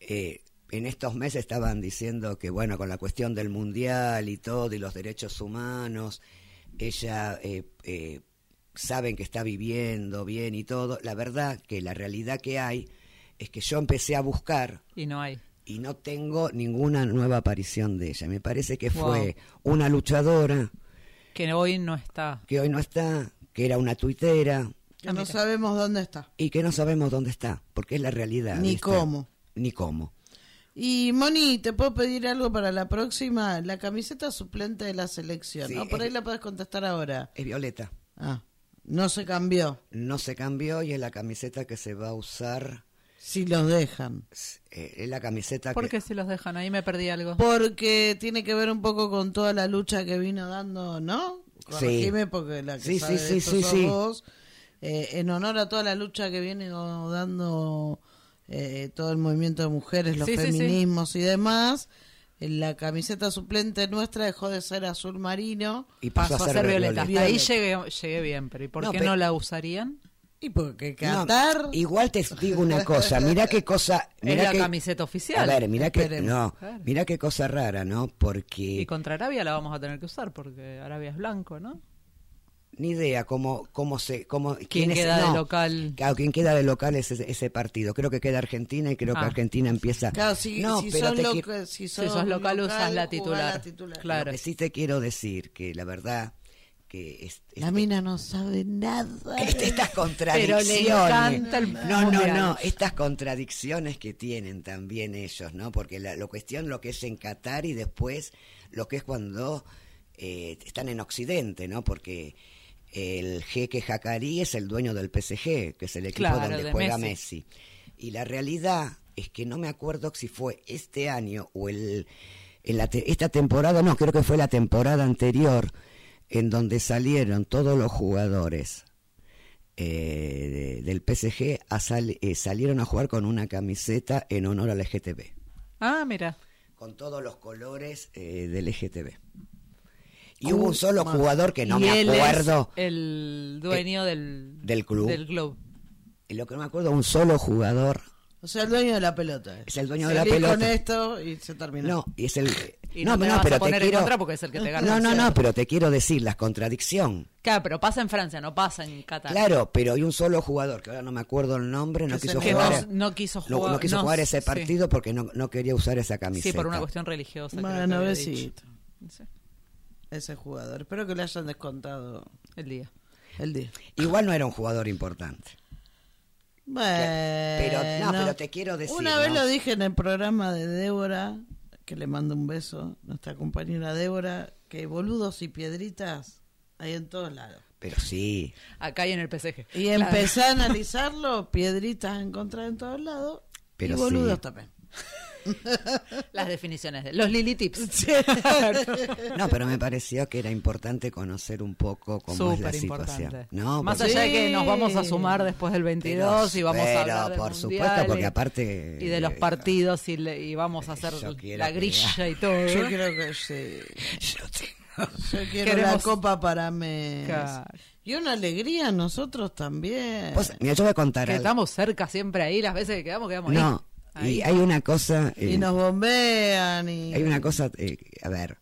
Eh, en estos meses estaban diciendo que, bueno, con la cuestión del mundial y todo, y los derechos humanos, ella eh, eh, saben que está viviendo bien y todo. La verdad que la realidad que hay es que yo empecé a buscar
Y no hay.
Y no tengo ninguna nueva aparición de ella. Me parece que
Wow.
fue una luchadora
Que hoy no está.
que hoy no está, que era una tuitera,
Que no sabemos dónde está.
y que no sabemos dónde está, porque es la realidad.
Ni cómo.
Ni cómo.
Y Moni, ¿te puedo pedir algo para la próxima? La camiseta suplente de la selección.
Sí,
¿no? Por
es-
ahí la puedes contestar ahora.
Es violeta.
Ah, no se cambió.
No se cambió y es la camiseta que se va a usar.
Si los dejan.
eh, es la camiseta
¿Por
que.
qué si los dejan? Ahí me perdí algo.
Porque tiene que ver un poco con toda la lucha que vino dando, ¿no? Corregime porque la que
Sí,
sabe
sí,
de
sí,
esto
sí,
sos
sí.
vos. Eh, en honor a toda la lucha que viene dando eh, todo el movimiento de mujeres, los
Sí, sí, sí.
feminismos y demás, la camiseta suplente nuestra dejó de ser azul marino
Y
Pasó a ser violeta. Hasta ahí llegué, llegué bien, pero ¿y por
No,
qué
pe-
no la usarían?
Y porque
No,
Qatar
igual te digo una cosa. Mira qué cosa.
Es
Mirá
la
qué-
camiseta oficial.
A ver, mira que no, mira qué cosa rara, ¿no? Porque
Y contra Arabia la vamos a tener que usar porque Arabia es blanco, ¿no?
ni idea cómo cómo se cómo
¿Quién
es-
queda de
no,
local?
Claro, quién queda de local es ese, ese partido. Creo que queda Argentina y creo que
Ah.
Argentina empieza.
Claro, si,
no,
si
pero
sos
te
loca-
quiero-
si
Si
sos
sos local, usas la titular.
la titular.
Claro.
Lo que sí te quiero decir que la verdad que es, es-
La mina no sabe nada.
Este- estas
Pero
contradicciones.
le encanta el
no, no, no, estas contradicciones que tienen también ellos, ¿no? Porque la, lo cuestión lo que es en Qatar y después lo que es cuando eh, están en Occidente, ¿no? Porque el jeque Jacari es el dueño del PSG, que es el equipo
Claro,
donde
de
juega
Messi.
Messi. Y la realidad es que no me acuerdo si fue este año o el en la te- esta temporada, no, creo que fue la temporada anterior en donde salieron todos los jugadores eh, de- del PSG a sal- eh, salieron a jugar con una camiseta en honor al LGTB,
Ah, mira.
con todos los colores eh, del LGTB. Y hubo un solo jugador que no
y
me
él es
acuerdo
el dueño del,
del club.
Del club.
Y lo que no me acuerdo, un solo jugador
O sea, el dueño de la pelota.
es el dueño de la pelota.
con esto y se terminó.
No, y es el.
Y no te vas a poner en contra porque es el que te gana
No, no, no, pero te quiero decir la contradicción.
Claro, pero pasa en Francia, no pasa en Qatar.
Claro, pero hay un solo jugador, que ahora no me acuerdo el nombre, no quiso
que
jugar.
no, no quiso
no-
jugar.
no quiso
no,
jugar ese
sí.
partido porque no, no quería usar esa camiseta.
Sí, por una cuestión religiosa. creo que
Bueno, Ese jugador. Espero que le hayan descontado
el día.
el día.
Igual no era un jugador importante.
Bueno.
Pero, no, pero te quiero decir,
Una vez
¿no?
lo dije en el programa de Débora, que le mando un beso, nuestra compañera Débora, que boludos y piedritas hay en todos lados.
Pero sí.
Acá y en el PSG.
Y
Claro.
empecé a analizarlo, piedritas encontré en todos lados,
Pero
y boludos
sí.
también.
Las definiciones de los Lili Tips.
No, pero me pareció que era importante conocer un poco cómo es la
Súper
situación.
importante.
No,
Más
porque-
allá de que nos vamos a sumar después del 22 y vamos a hablar del
por
Mundial
supuesto, porque
y-
aparte-
y de los partidos y, le- y vamos a hacer la
que-
grilla y todo.
Yo creo que sí.
Yo tengo-
Yo quiero
Queremos-
la copa para mes.
Claro.
Y una alegría nosotros también.
Vos- mira, yo voy a contar
Que
algo.
estamos cerca siempre ahí, las veces que quedamos, quedamos ahí.
No,
Ahí.
y hay una cosa. eh,
y nos bombean y...
Hay una cosa, eh, a ver,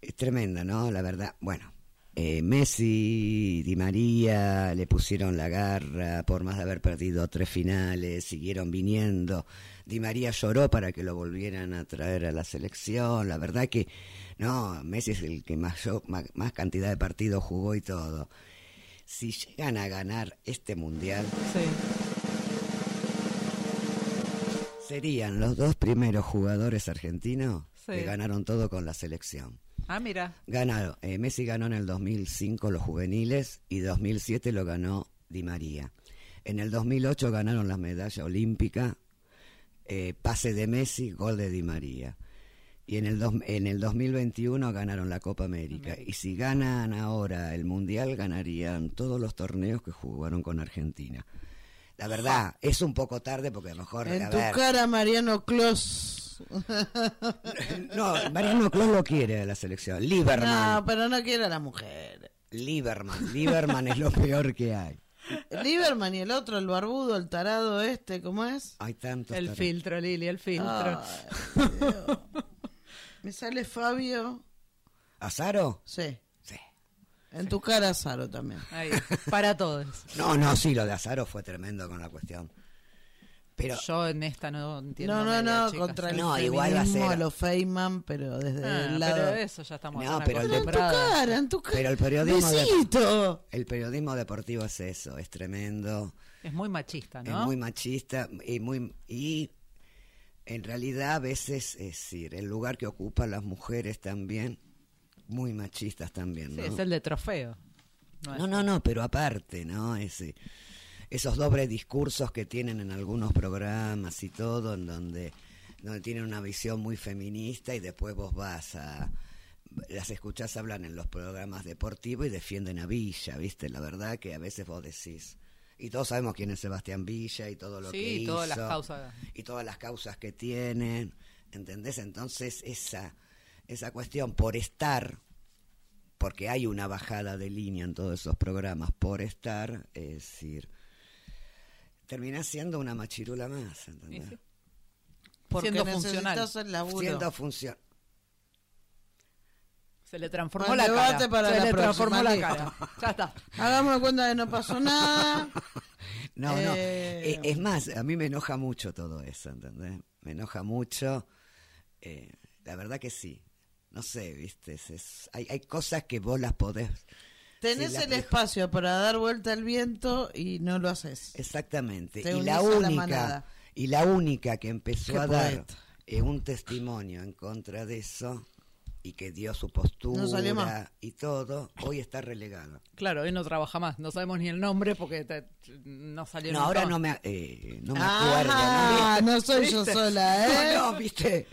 es tremenda, ¿no? La verdad, bueno, eh, Messi, Di María le pusieron la garra por más de haber perdido tres finales, siguieron viniendo. Di María lloró para que lo volvieran a traer a la selección. La verdad que, no, Messi es el que más, yo- más, más cantidad de partidos jugó y todo. Si llegan a ganar este mundial,
Sí.
Serían los dos primeros jugadores argentinos
Sí.
que ganaron todo con la selección.
Ah, mira.
Ganaron, eh, Messi ganó en el 2005 los juveniles y 2007 lo ganó Di María. En el 2008 ganaron la medalla olímpica, eh, pase de Messi, gol de Di María. Y en el, dos- en el 2021 ganaron la Copa América. Y si ganan ahora el Mundial, ganarían todos los torneos que jugaron con Argentina. La verdad, es un poco tarde porque a lo mejor...
En
a
tu
ver,
cara, Mariano Clos.
no, Mariano Clos lo quiere la selección. Lieberman.
No, pero no quiere a la mujer.
Lieberman. Lieberman es lo peor que hay.
Lieberman y el otro, el barbudo, el tarado este, ¿cómo es?
Hay tantos.
El filtro, Lili, el filtro.
Ay. Me sale Fabio.
¿Azaro?
Sí.
Sí.
En tu cara, Saro también.
Ahí, para todos.
No, no, sí, lo de Azaro fue tremendo con la cuestión. Pero,
Yo en esta no entiendo.
No, no, no, contra el
No, igual va a ser-
a los Feynman, pero desde
Ah,
el lado...
pero eso ya estamos
No, pero el de-
En tu cara, en tu cara.
pero el periodismo, de- el periodismo deportivo es eso, es tremendo,
Es muy machista,
es
¿no?
muy machista y muy y en realidad a veces es decir, el lugar que ocupan las mujeres también muy machistas también,
Sí,
¿no?
es el de trofeo. No,
No, no, no, pero aparte, ¿no? Ese, esos dobles discursos que tienen en algunos programas y todo, en donde, donde tienen una visión muy feminista y después vos vas a... Las escuchás hablan en los programas deportivos y defienden a Villa, ¿viste? La verdad que a veces vos decís... Y todos sabemos quién es Sebastián Villa y todo lo
Sí,
que
y
hizo.
todas las causas.
Y todas las causas que tienen, ¿entendés? Entonces esa, esa cuestión por estar porque hay una bajada de línea en todos esos programas por estar, es decir, termina siendo una machirula más, ¿entendés?
Sí.
Porque
Siendo funcional.
necesitas el laburo.
Siendo función.
Se le transformó la cara.
para
Se
la
le transformó la cara. Ya está.
Hagamos de cuenta que no pasó nada.
No, no.
Eh.
Eh, es más, a mí me enoja mucho todo eso, ¿entendés? Me enoja mucho. eh, la verdad que sí. No sé, ¿viste? Es- es- hay, hay cosas que vos las podés.
Tenés
la-
el espacio para dar vuelta al viento y no lo haces.
Exactamente.
Te
y la
a la
única y la única que empezó
Qué
a dar eh, un testimonio en contra de eso y que dio su
No salió más.
postura y todo, hoy está relegado.
Claro, hoy no trabaja más. No sabemos ni el nombre porque te- no salió
No, ahora
más.
no me eh, no me acuerdo.
Ah,
¿no?
no soy yo sola, ¿eh?
No, no, viste.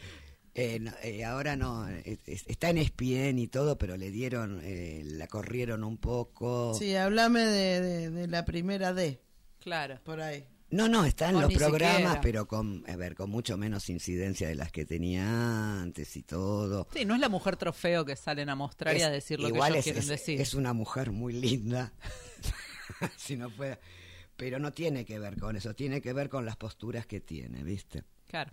Eh, no, eh, ahora no, eh, es- está en ESPN y todo, pero le dieron, eh, la corrieron un poco.
Sí, háblame de, de- de la primera D,
Claro.
por ahí.
No, no, está en
O
los programas,
siquiera.
pero con, a ver, con mucho menos incidencia de las que tenía antes y todo.
Sí, no es la mujer trofeo que salen a mostrar y a decir lo que ellos
es,
quieren
es-
decir.
es una mujer muy linda, si no fuera, Pero no tiene que ver con eso, tiene que ver con las posturas que tiene, ¿viste?
Claro.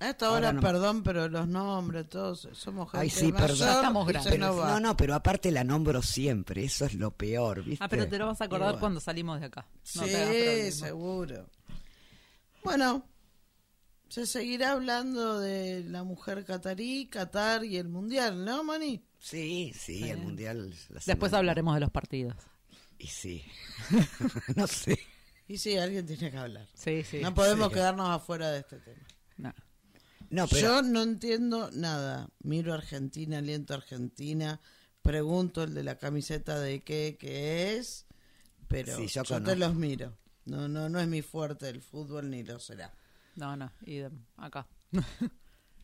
A esta
Ahora
hora,
no.
perdón, pero los nombres, todos somos gente
Ay, sí,
mayor
perdón.
Estamos grandes.
No, no, pero aparte la nombro siempre, eso es lo peor, ¿viste?
Ah, pero te lo vas a acordar
bueno.
cuando salimos de acá. No
sí, seguro. Bueno, se seguirá hablando de la mujer catarí, Qatar y el mundial, ¿no, Mani?
Sí, sí, el mundial.
Después hablaremos de los partidos.
Y sí. no sé.
Y sí, alguien tiene que hablar.
Sí, sí.
no podemos
sí.
quedarnos afuera de este tema.
No.
No, pero.
Yo no entiendo nada. Miro Argentina, aliento a Argentina, pregunto el de la camiseta de qué, qué es, pero
Sí, yo
yo, te los miro. No, no, no es mi fuerte el fútbol ni lo será.
No, no, idem, acá.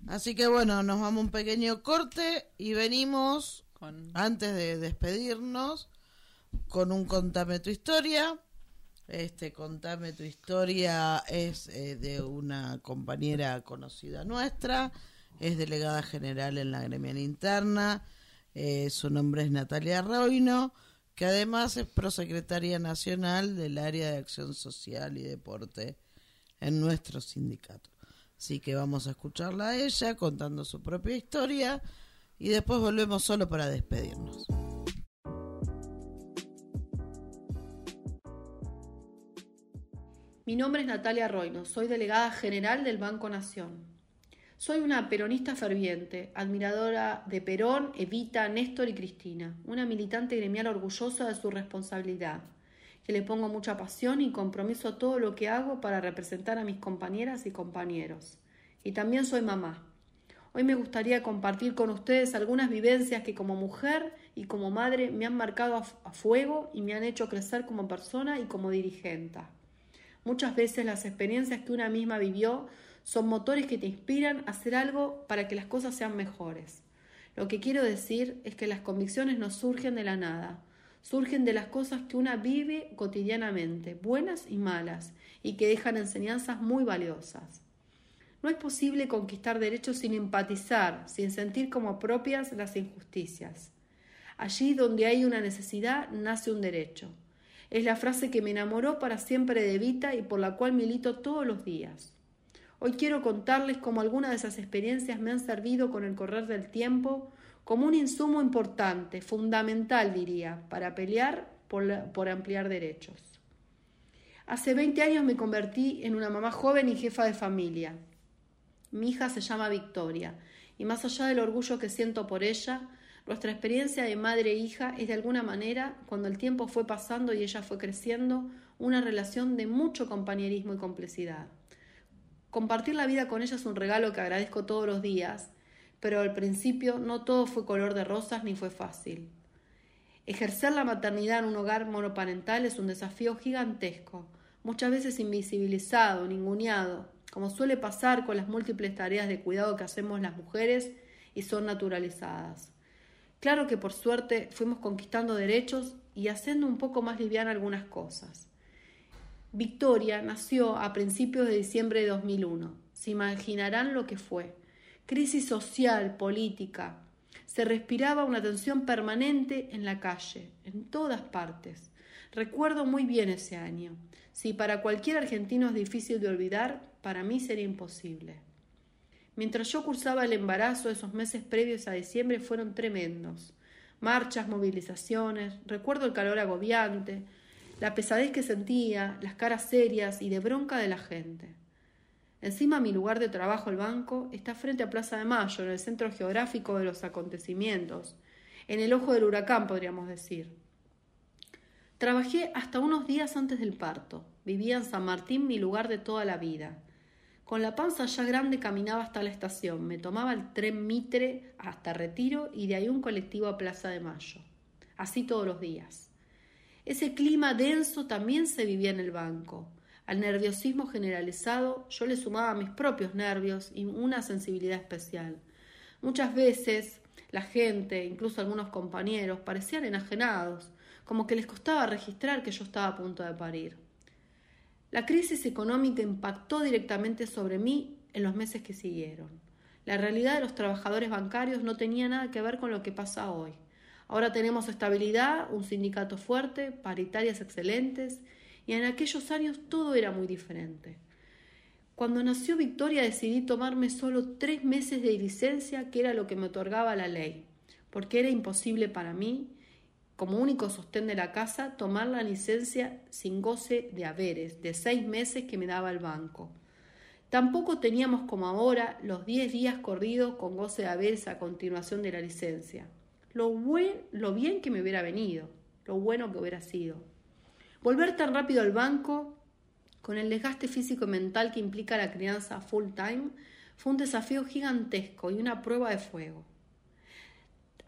Así que bueno, nos vamos a un pequeño corte y venimos,
Con...
antes de despedirnos, con un Contame tu historia. Este Contame tu historia es eh, de una compañera conocida nuestra, es delegada general en la gremial interna, eh, su nombre es Natalia Roino, que además es prosecretaria nacional del área de acción social y deporte en nuestro sindicato. Así que vamos a escucharla a ella contando su propia historia y después volvemos solo para despedirnos.
Mi nombre es Natalia Roino, soy delegada general del Banco Nación. Soy una peronista ferviente, admiradora de Perón, Evita, Néstor y Cristina, una militante gremial orgullosa de su responsabilidad, que le pongo mucha pasión y compromiso a todo lo que hago para representar a mis compañeras y compañeros. Y también soy mamá. Hoy me gustaría compartir con ustedes algunas vivencias que como mujer y como madre me han marcado a, fuego y me han hecho crecer como persona y como dirigente. Muchas veces las experiencias que una misma vivió son motores que te inspiran a hacer algo para que las cosas sean mejores. Lo que quiero decir es que las convicciones no surgen de la nada, surgen de las cosas que una vive cotidianamente, buenas y malas, y que dejan enseñanzas muy valiosas. No es posible conquistar derechos sin empatizar, sin sentir como propias las injusticias. Allí donde hay una necesidad, nace un derecho. Es la frase que me enamoró para siempre de Evita y por la cual milito todos los días. Hoy quiero contarles cómo algunas de esas experiencias me han servido con el correr del tiempo como un insumo importante, fundamental diría, para pelear por, por ampliar derechos. Hace 20 años me convertí en una mamá joven y jefa de familia. Mi hija se llama Victoria y más allá del orgullo que siento por ella, nuestra experiencia de madre e hija es de alguna manera, cuando el tiempo fue pasando y ella fue creciendo, una relación de mucho compañerismo y complicidad. Compartir la vida con ella es un regalo que agradezco todos los días, pero al principio no todo fue color de rosas ni fue fácil. Ejercer la maternidad en un hogar monoparental es un desafío gigantesco, muchas veces invisibilizado, ninguneado, como suele pasar con las múltiples tareas de cuidado que hacemos las mujeres y son naturalizadas. Claro que por suerte fuimos conquistando derechos y haciendo un poco más liviana algunas cosas. Victoria nació a principios de diciembre de 2001. Se imaginarán lo que fue. Crisis social, política. Se respiraba una tensión permanente en la calle, en todas partes. Recuerdo muy bien ese año. Si para cualquier argentino es difícil de olvidar, para mí sería imposible. Mientras yo cursaba el embarazo, esos meses previos a diciembre fueron tremendos. Marchas, movilizaciones, recuerdo el calor agobiante, la pesadez que sentía, las caras serias y de bronca de la gente. Encima mi lugar de trabajo, el banco, está frente a Plaza de Mayo, en el centro geográfico de los acontecimientos, en el ojo del huracán, podríamos decir. Trabajé hasta unos días antes del parto. Vivía en San Martín, mi lugar de toda la vida. Con la panza ya grande caminaba hasta la estación, me tomaba el tren Mitre hasta Retiro y de ahí un colectivo a Plaza de Mayo. Así todos los días. Ese clima denso también se vivía en el banco. Al nerviosismo generalizado yo le sumaba mis propios nervios y una sensibilidad especial. Muchas veces la gente, incluso algunos compañeros, parecían enajenados, como que les costaba registrar que yo estaba a punto de parir. La crisis económica impactó directamente sobre mí en los meses que siguieron. La realidad de los trabajadores bancarios no tenía nada que ver con lo que pasa hoy. Ahora tenemos estabilidad, un sindicato fuerte, paritarias excelentes y en aquellos años todo era muy diferente. Cuando nació Victoria decidí tomarme solo tres meses de licencia, que era lo que me otorgaba la ley, porque era imposible para mí, como único sostén de la casa, tomar la licencia sin goce de haberes, de seis meses que me daba el banco. Tampoco teníamos como ahora los diez días corridos con goce de haberes a continuación de la licencia. Lo, buen, lo bien que me hubiera venido, lo bueno que hubiera sido. Volver tan rápido al banco, con el desgaste físico y mental que implica la crianza full time, fue un desafío gigantesco y una prueba de fuego.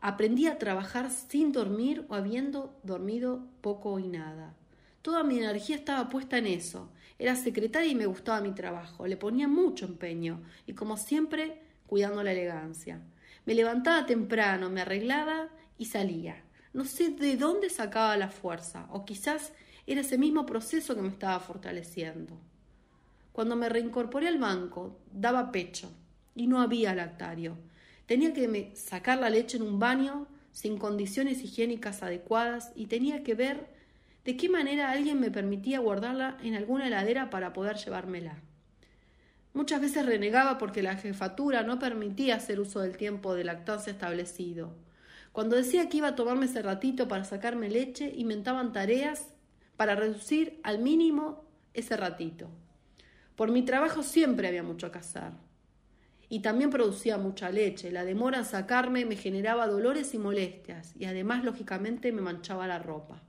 Aprendí a trabajar sin dormir o habiendo dormido poco y nada. Toda mi energía estaba puesta en eso. Era secretaria y me gustaba mi trabajo. Le ponía mucho empeño y como siempre cuidando la elegancia. Me levantaba temprano, me arreglaba y salía. No sé de dónde sacaba la fuerza, o quizás era ese mismo proceso que me estaba fortaleciendo. Cuando me reincorporé al banco, daba pecho y no había lactario. Tenía que sacar la leche en un baño sin condiciones higiénicas adecuadas y tenía que ver de qué manera alguien me permitía guardarla en alguna heladera para poder llevármela. Muchas veces renegaba porque la jefatura no permitía hacer uso del tiempo de lactancia establecido. Cuando decía que iba a tomarme ese ratito para sacarme leche, inventaban tareas para reducir al mínimo ese ratito. Por mi trabajo siempre había mucho que hacer. Y también producía mucha leche. La demora en sacarme me generaba dolores y molestias y además, lógicamente, me manchaba la ropa.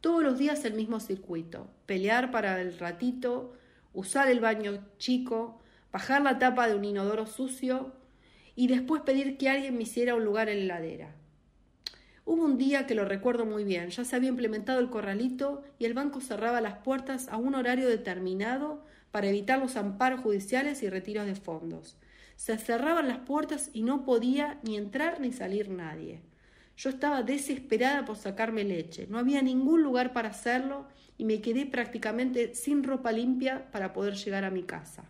Todos los días el mismo circuito. Pelear para el ratito, usar el baño chico, bajar la tapa de un inodoro sucio y después pedir que alguien me hiciera un lugar en la heladera. Hubo un día que lo recuerdo muy bien, ya se había implementado el corralito y el banco cerraba las puertas a un horario determinado para evitar los amparos judiciales y retiros de fondos. Se cerraban las puertas y no podía ni entrar ni salir nadie. Yo estaba desesperada por sacarme leche, no había ningún lugar para hacerlo y me quedé prácticamente sin ropa limpia para poder llegar a mi casa.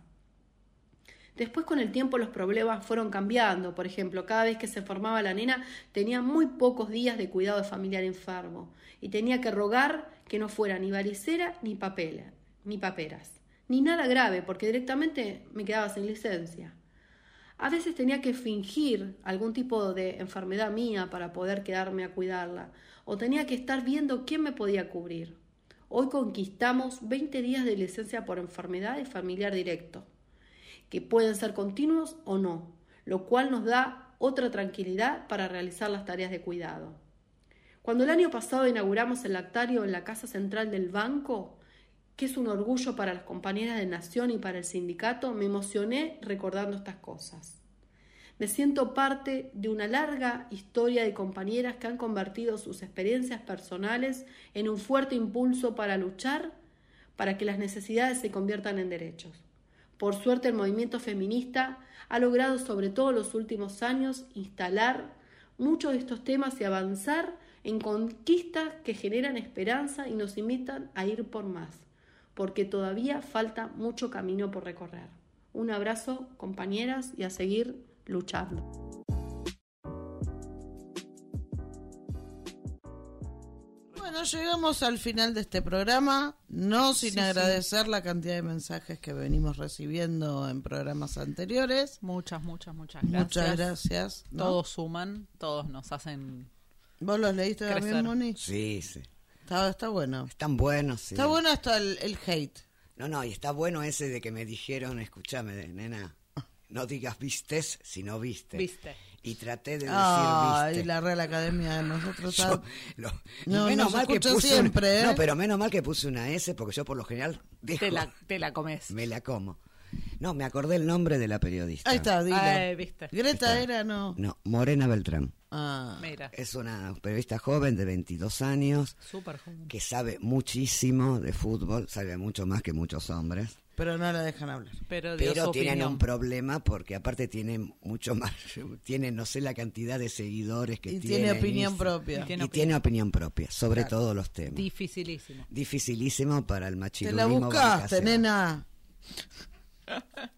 Después con el tiempo los problemas fueron cambiando. Por ejemplo, cada vez que se formaba la nena tenía muy pocos días de cuidado de familiar enfermo y tenía que rogar que no fuera ni varicera ni papel, ni paperas. Ni nada grave porque directamente me quedaba sin licencia. A veces tenía que fingir algún tipo de enfermedad mía para poder quedarme a cuidarla o tenía que estar viendo quién me podía cubrir. Hoy conquistamos 20 días de licencia por enfermedad y familiar directo que pueden ser continuos o no, lo cual nos da otra tranquilidad para realizar las tareas de cuidado. Cuando el año pasado inauguramos el lactario en la Casa Central del Banco, que es un orgullo para las compañeras de Nación y para el sindicato, me emocioné recordando estas cosas. Me siento parte de una larga historia de compañeras que han convertido sus experiencias personales en un fuerte impulso para luchar para que las necesidades se conviertan en derechos. Por suerte el movimiento feminista ha logrado sobre todo en los últimos años instalar muchos de estos temas y avanzar en conquistas que generan esperanza y nos invitan a ir por más, porque todavía falta mucho camino por recorrer. Un abrazo, compañeras, y a seguir luchando.
Bueno, llegamos al final de este programa, no sin
Sí, sí.
agradecer la cantidad de mensajes que venimos recibiendo en programas anteriores.
Muchas, muchas, muchas gracias.
Muchas gracias. ¿no?
Todos suman, todos nos hacen...
¿Vos los leíste también,
Crecer.
Moni?
Sí, sí.
Está, está bueno.
Están buenos, sí.
Está bueno hasta el, el hate.
No, no, y está bueno ese de que me dijeron, escúchame, nena, no digas vistes si no viste.
Viste.
Y traté de decir
Ay,
viste.
la Real Academia de nosotros
Yo lo-
No,
menos
nos
mal que puse
siempre,
una-
¿eh?
No, pero menos mal que puse una S porque yo por lo general dejo,
Te la, te la comes.
me la como. No, me acordé el nombre de la periodista.
Ahí está, dilo.
Ay, viste.
Greta
Está.
era, no.
No, Morena Beltrán.
Ah.
Mira,
Es una periodista joven de 22 años
súper joven.
que sabe muchísimo de fútbol, sabe mucho más que muchos hombres.
Pero no la dejan hablar.
Pero,
Pero tienen
opinión.
un problema porque aparte tienen mucho más, tienen no sé la cantidad de seguidores que
Y
tiene.
tiene opinión propia.
Y
Y
tiene
tiene, opinión propia sobre
Claro.
todos los temas.
Dificilísimo.
Dificilísimo para el
Te
machirulismo.
la buscaste, nena.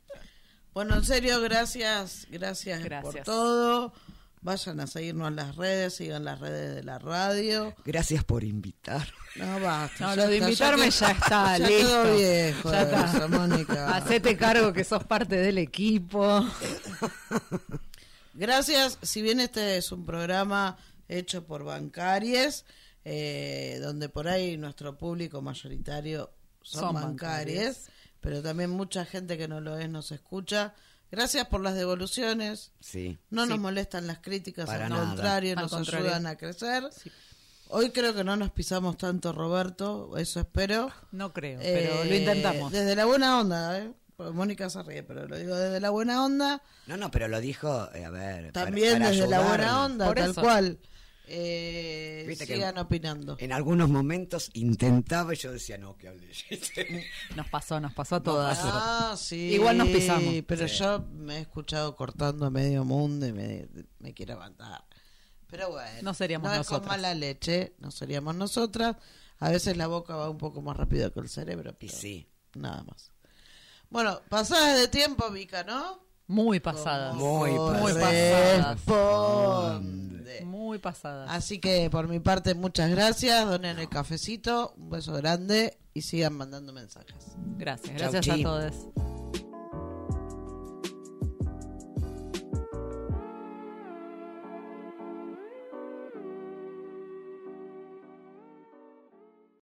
Bueno, en serio, gracias, gracias, por
Gracias.
todo. Vayan a seguirnos en las redes, sigan las redes de la radio.
Gracias por invitar.
No, basta.
No, lo de invitarme ya está,
ya
listo.
quedó viejo
Ya está.
eso, Mónica.
Hacete cargo que sos parte del equipo.
Gracias. Si bien este es un programa hecho por bancaries, eh, donde por ahí nuestro público mayoritario son,
Son.
Pero también mucha gente que no lo es nos escucha. Gracias por las devoluciones.
Sí.
No nos molestan las críticas,
Para
al
nada.
contrario,
Al
nos
contrario.
ayudan a crecer. Hoy creo que no nos pisamos tanto, Roberto, eso espero.
No creo, pero lo
Eh,
intentamos.
Desde la buena onda, ¿eh? Mónica se ríe, pero lo digo desde la buena onda.
No, no, pero lo dijo, eh, a ver.
También
para
desde la buena onda,
Por
tal
eso.
cual. Eh, sigan opinando.
En algunos momentos intentaba y yo decía, no, que hable.
Nos pasó, nos pasó a todas.
Ah, sí.
Igual nos pisamos.
Pero
Sí.
yo me he escuchado cortando a medio mundo y me, me quiero aguantar. Pero bueno.
No seríamos
no es con mala leche, no seríamos nosotras. A veces la boca va un poco más rápido que el cerebro.
Y sí.
Nada más. Bueno, pasadas de tiempo, Mica, ¿no?
Muy pasadas.
Muy
Muy
pasadas.
Muy pasadas.
Así que por mi parte, muchas gracias. Donen el cafecito. Un beso grande y sigan mandando mensajes.
Gracias,
Chau,
gracias a todos.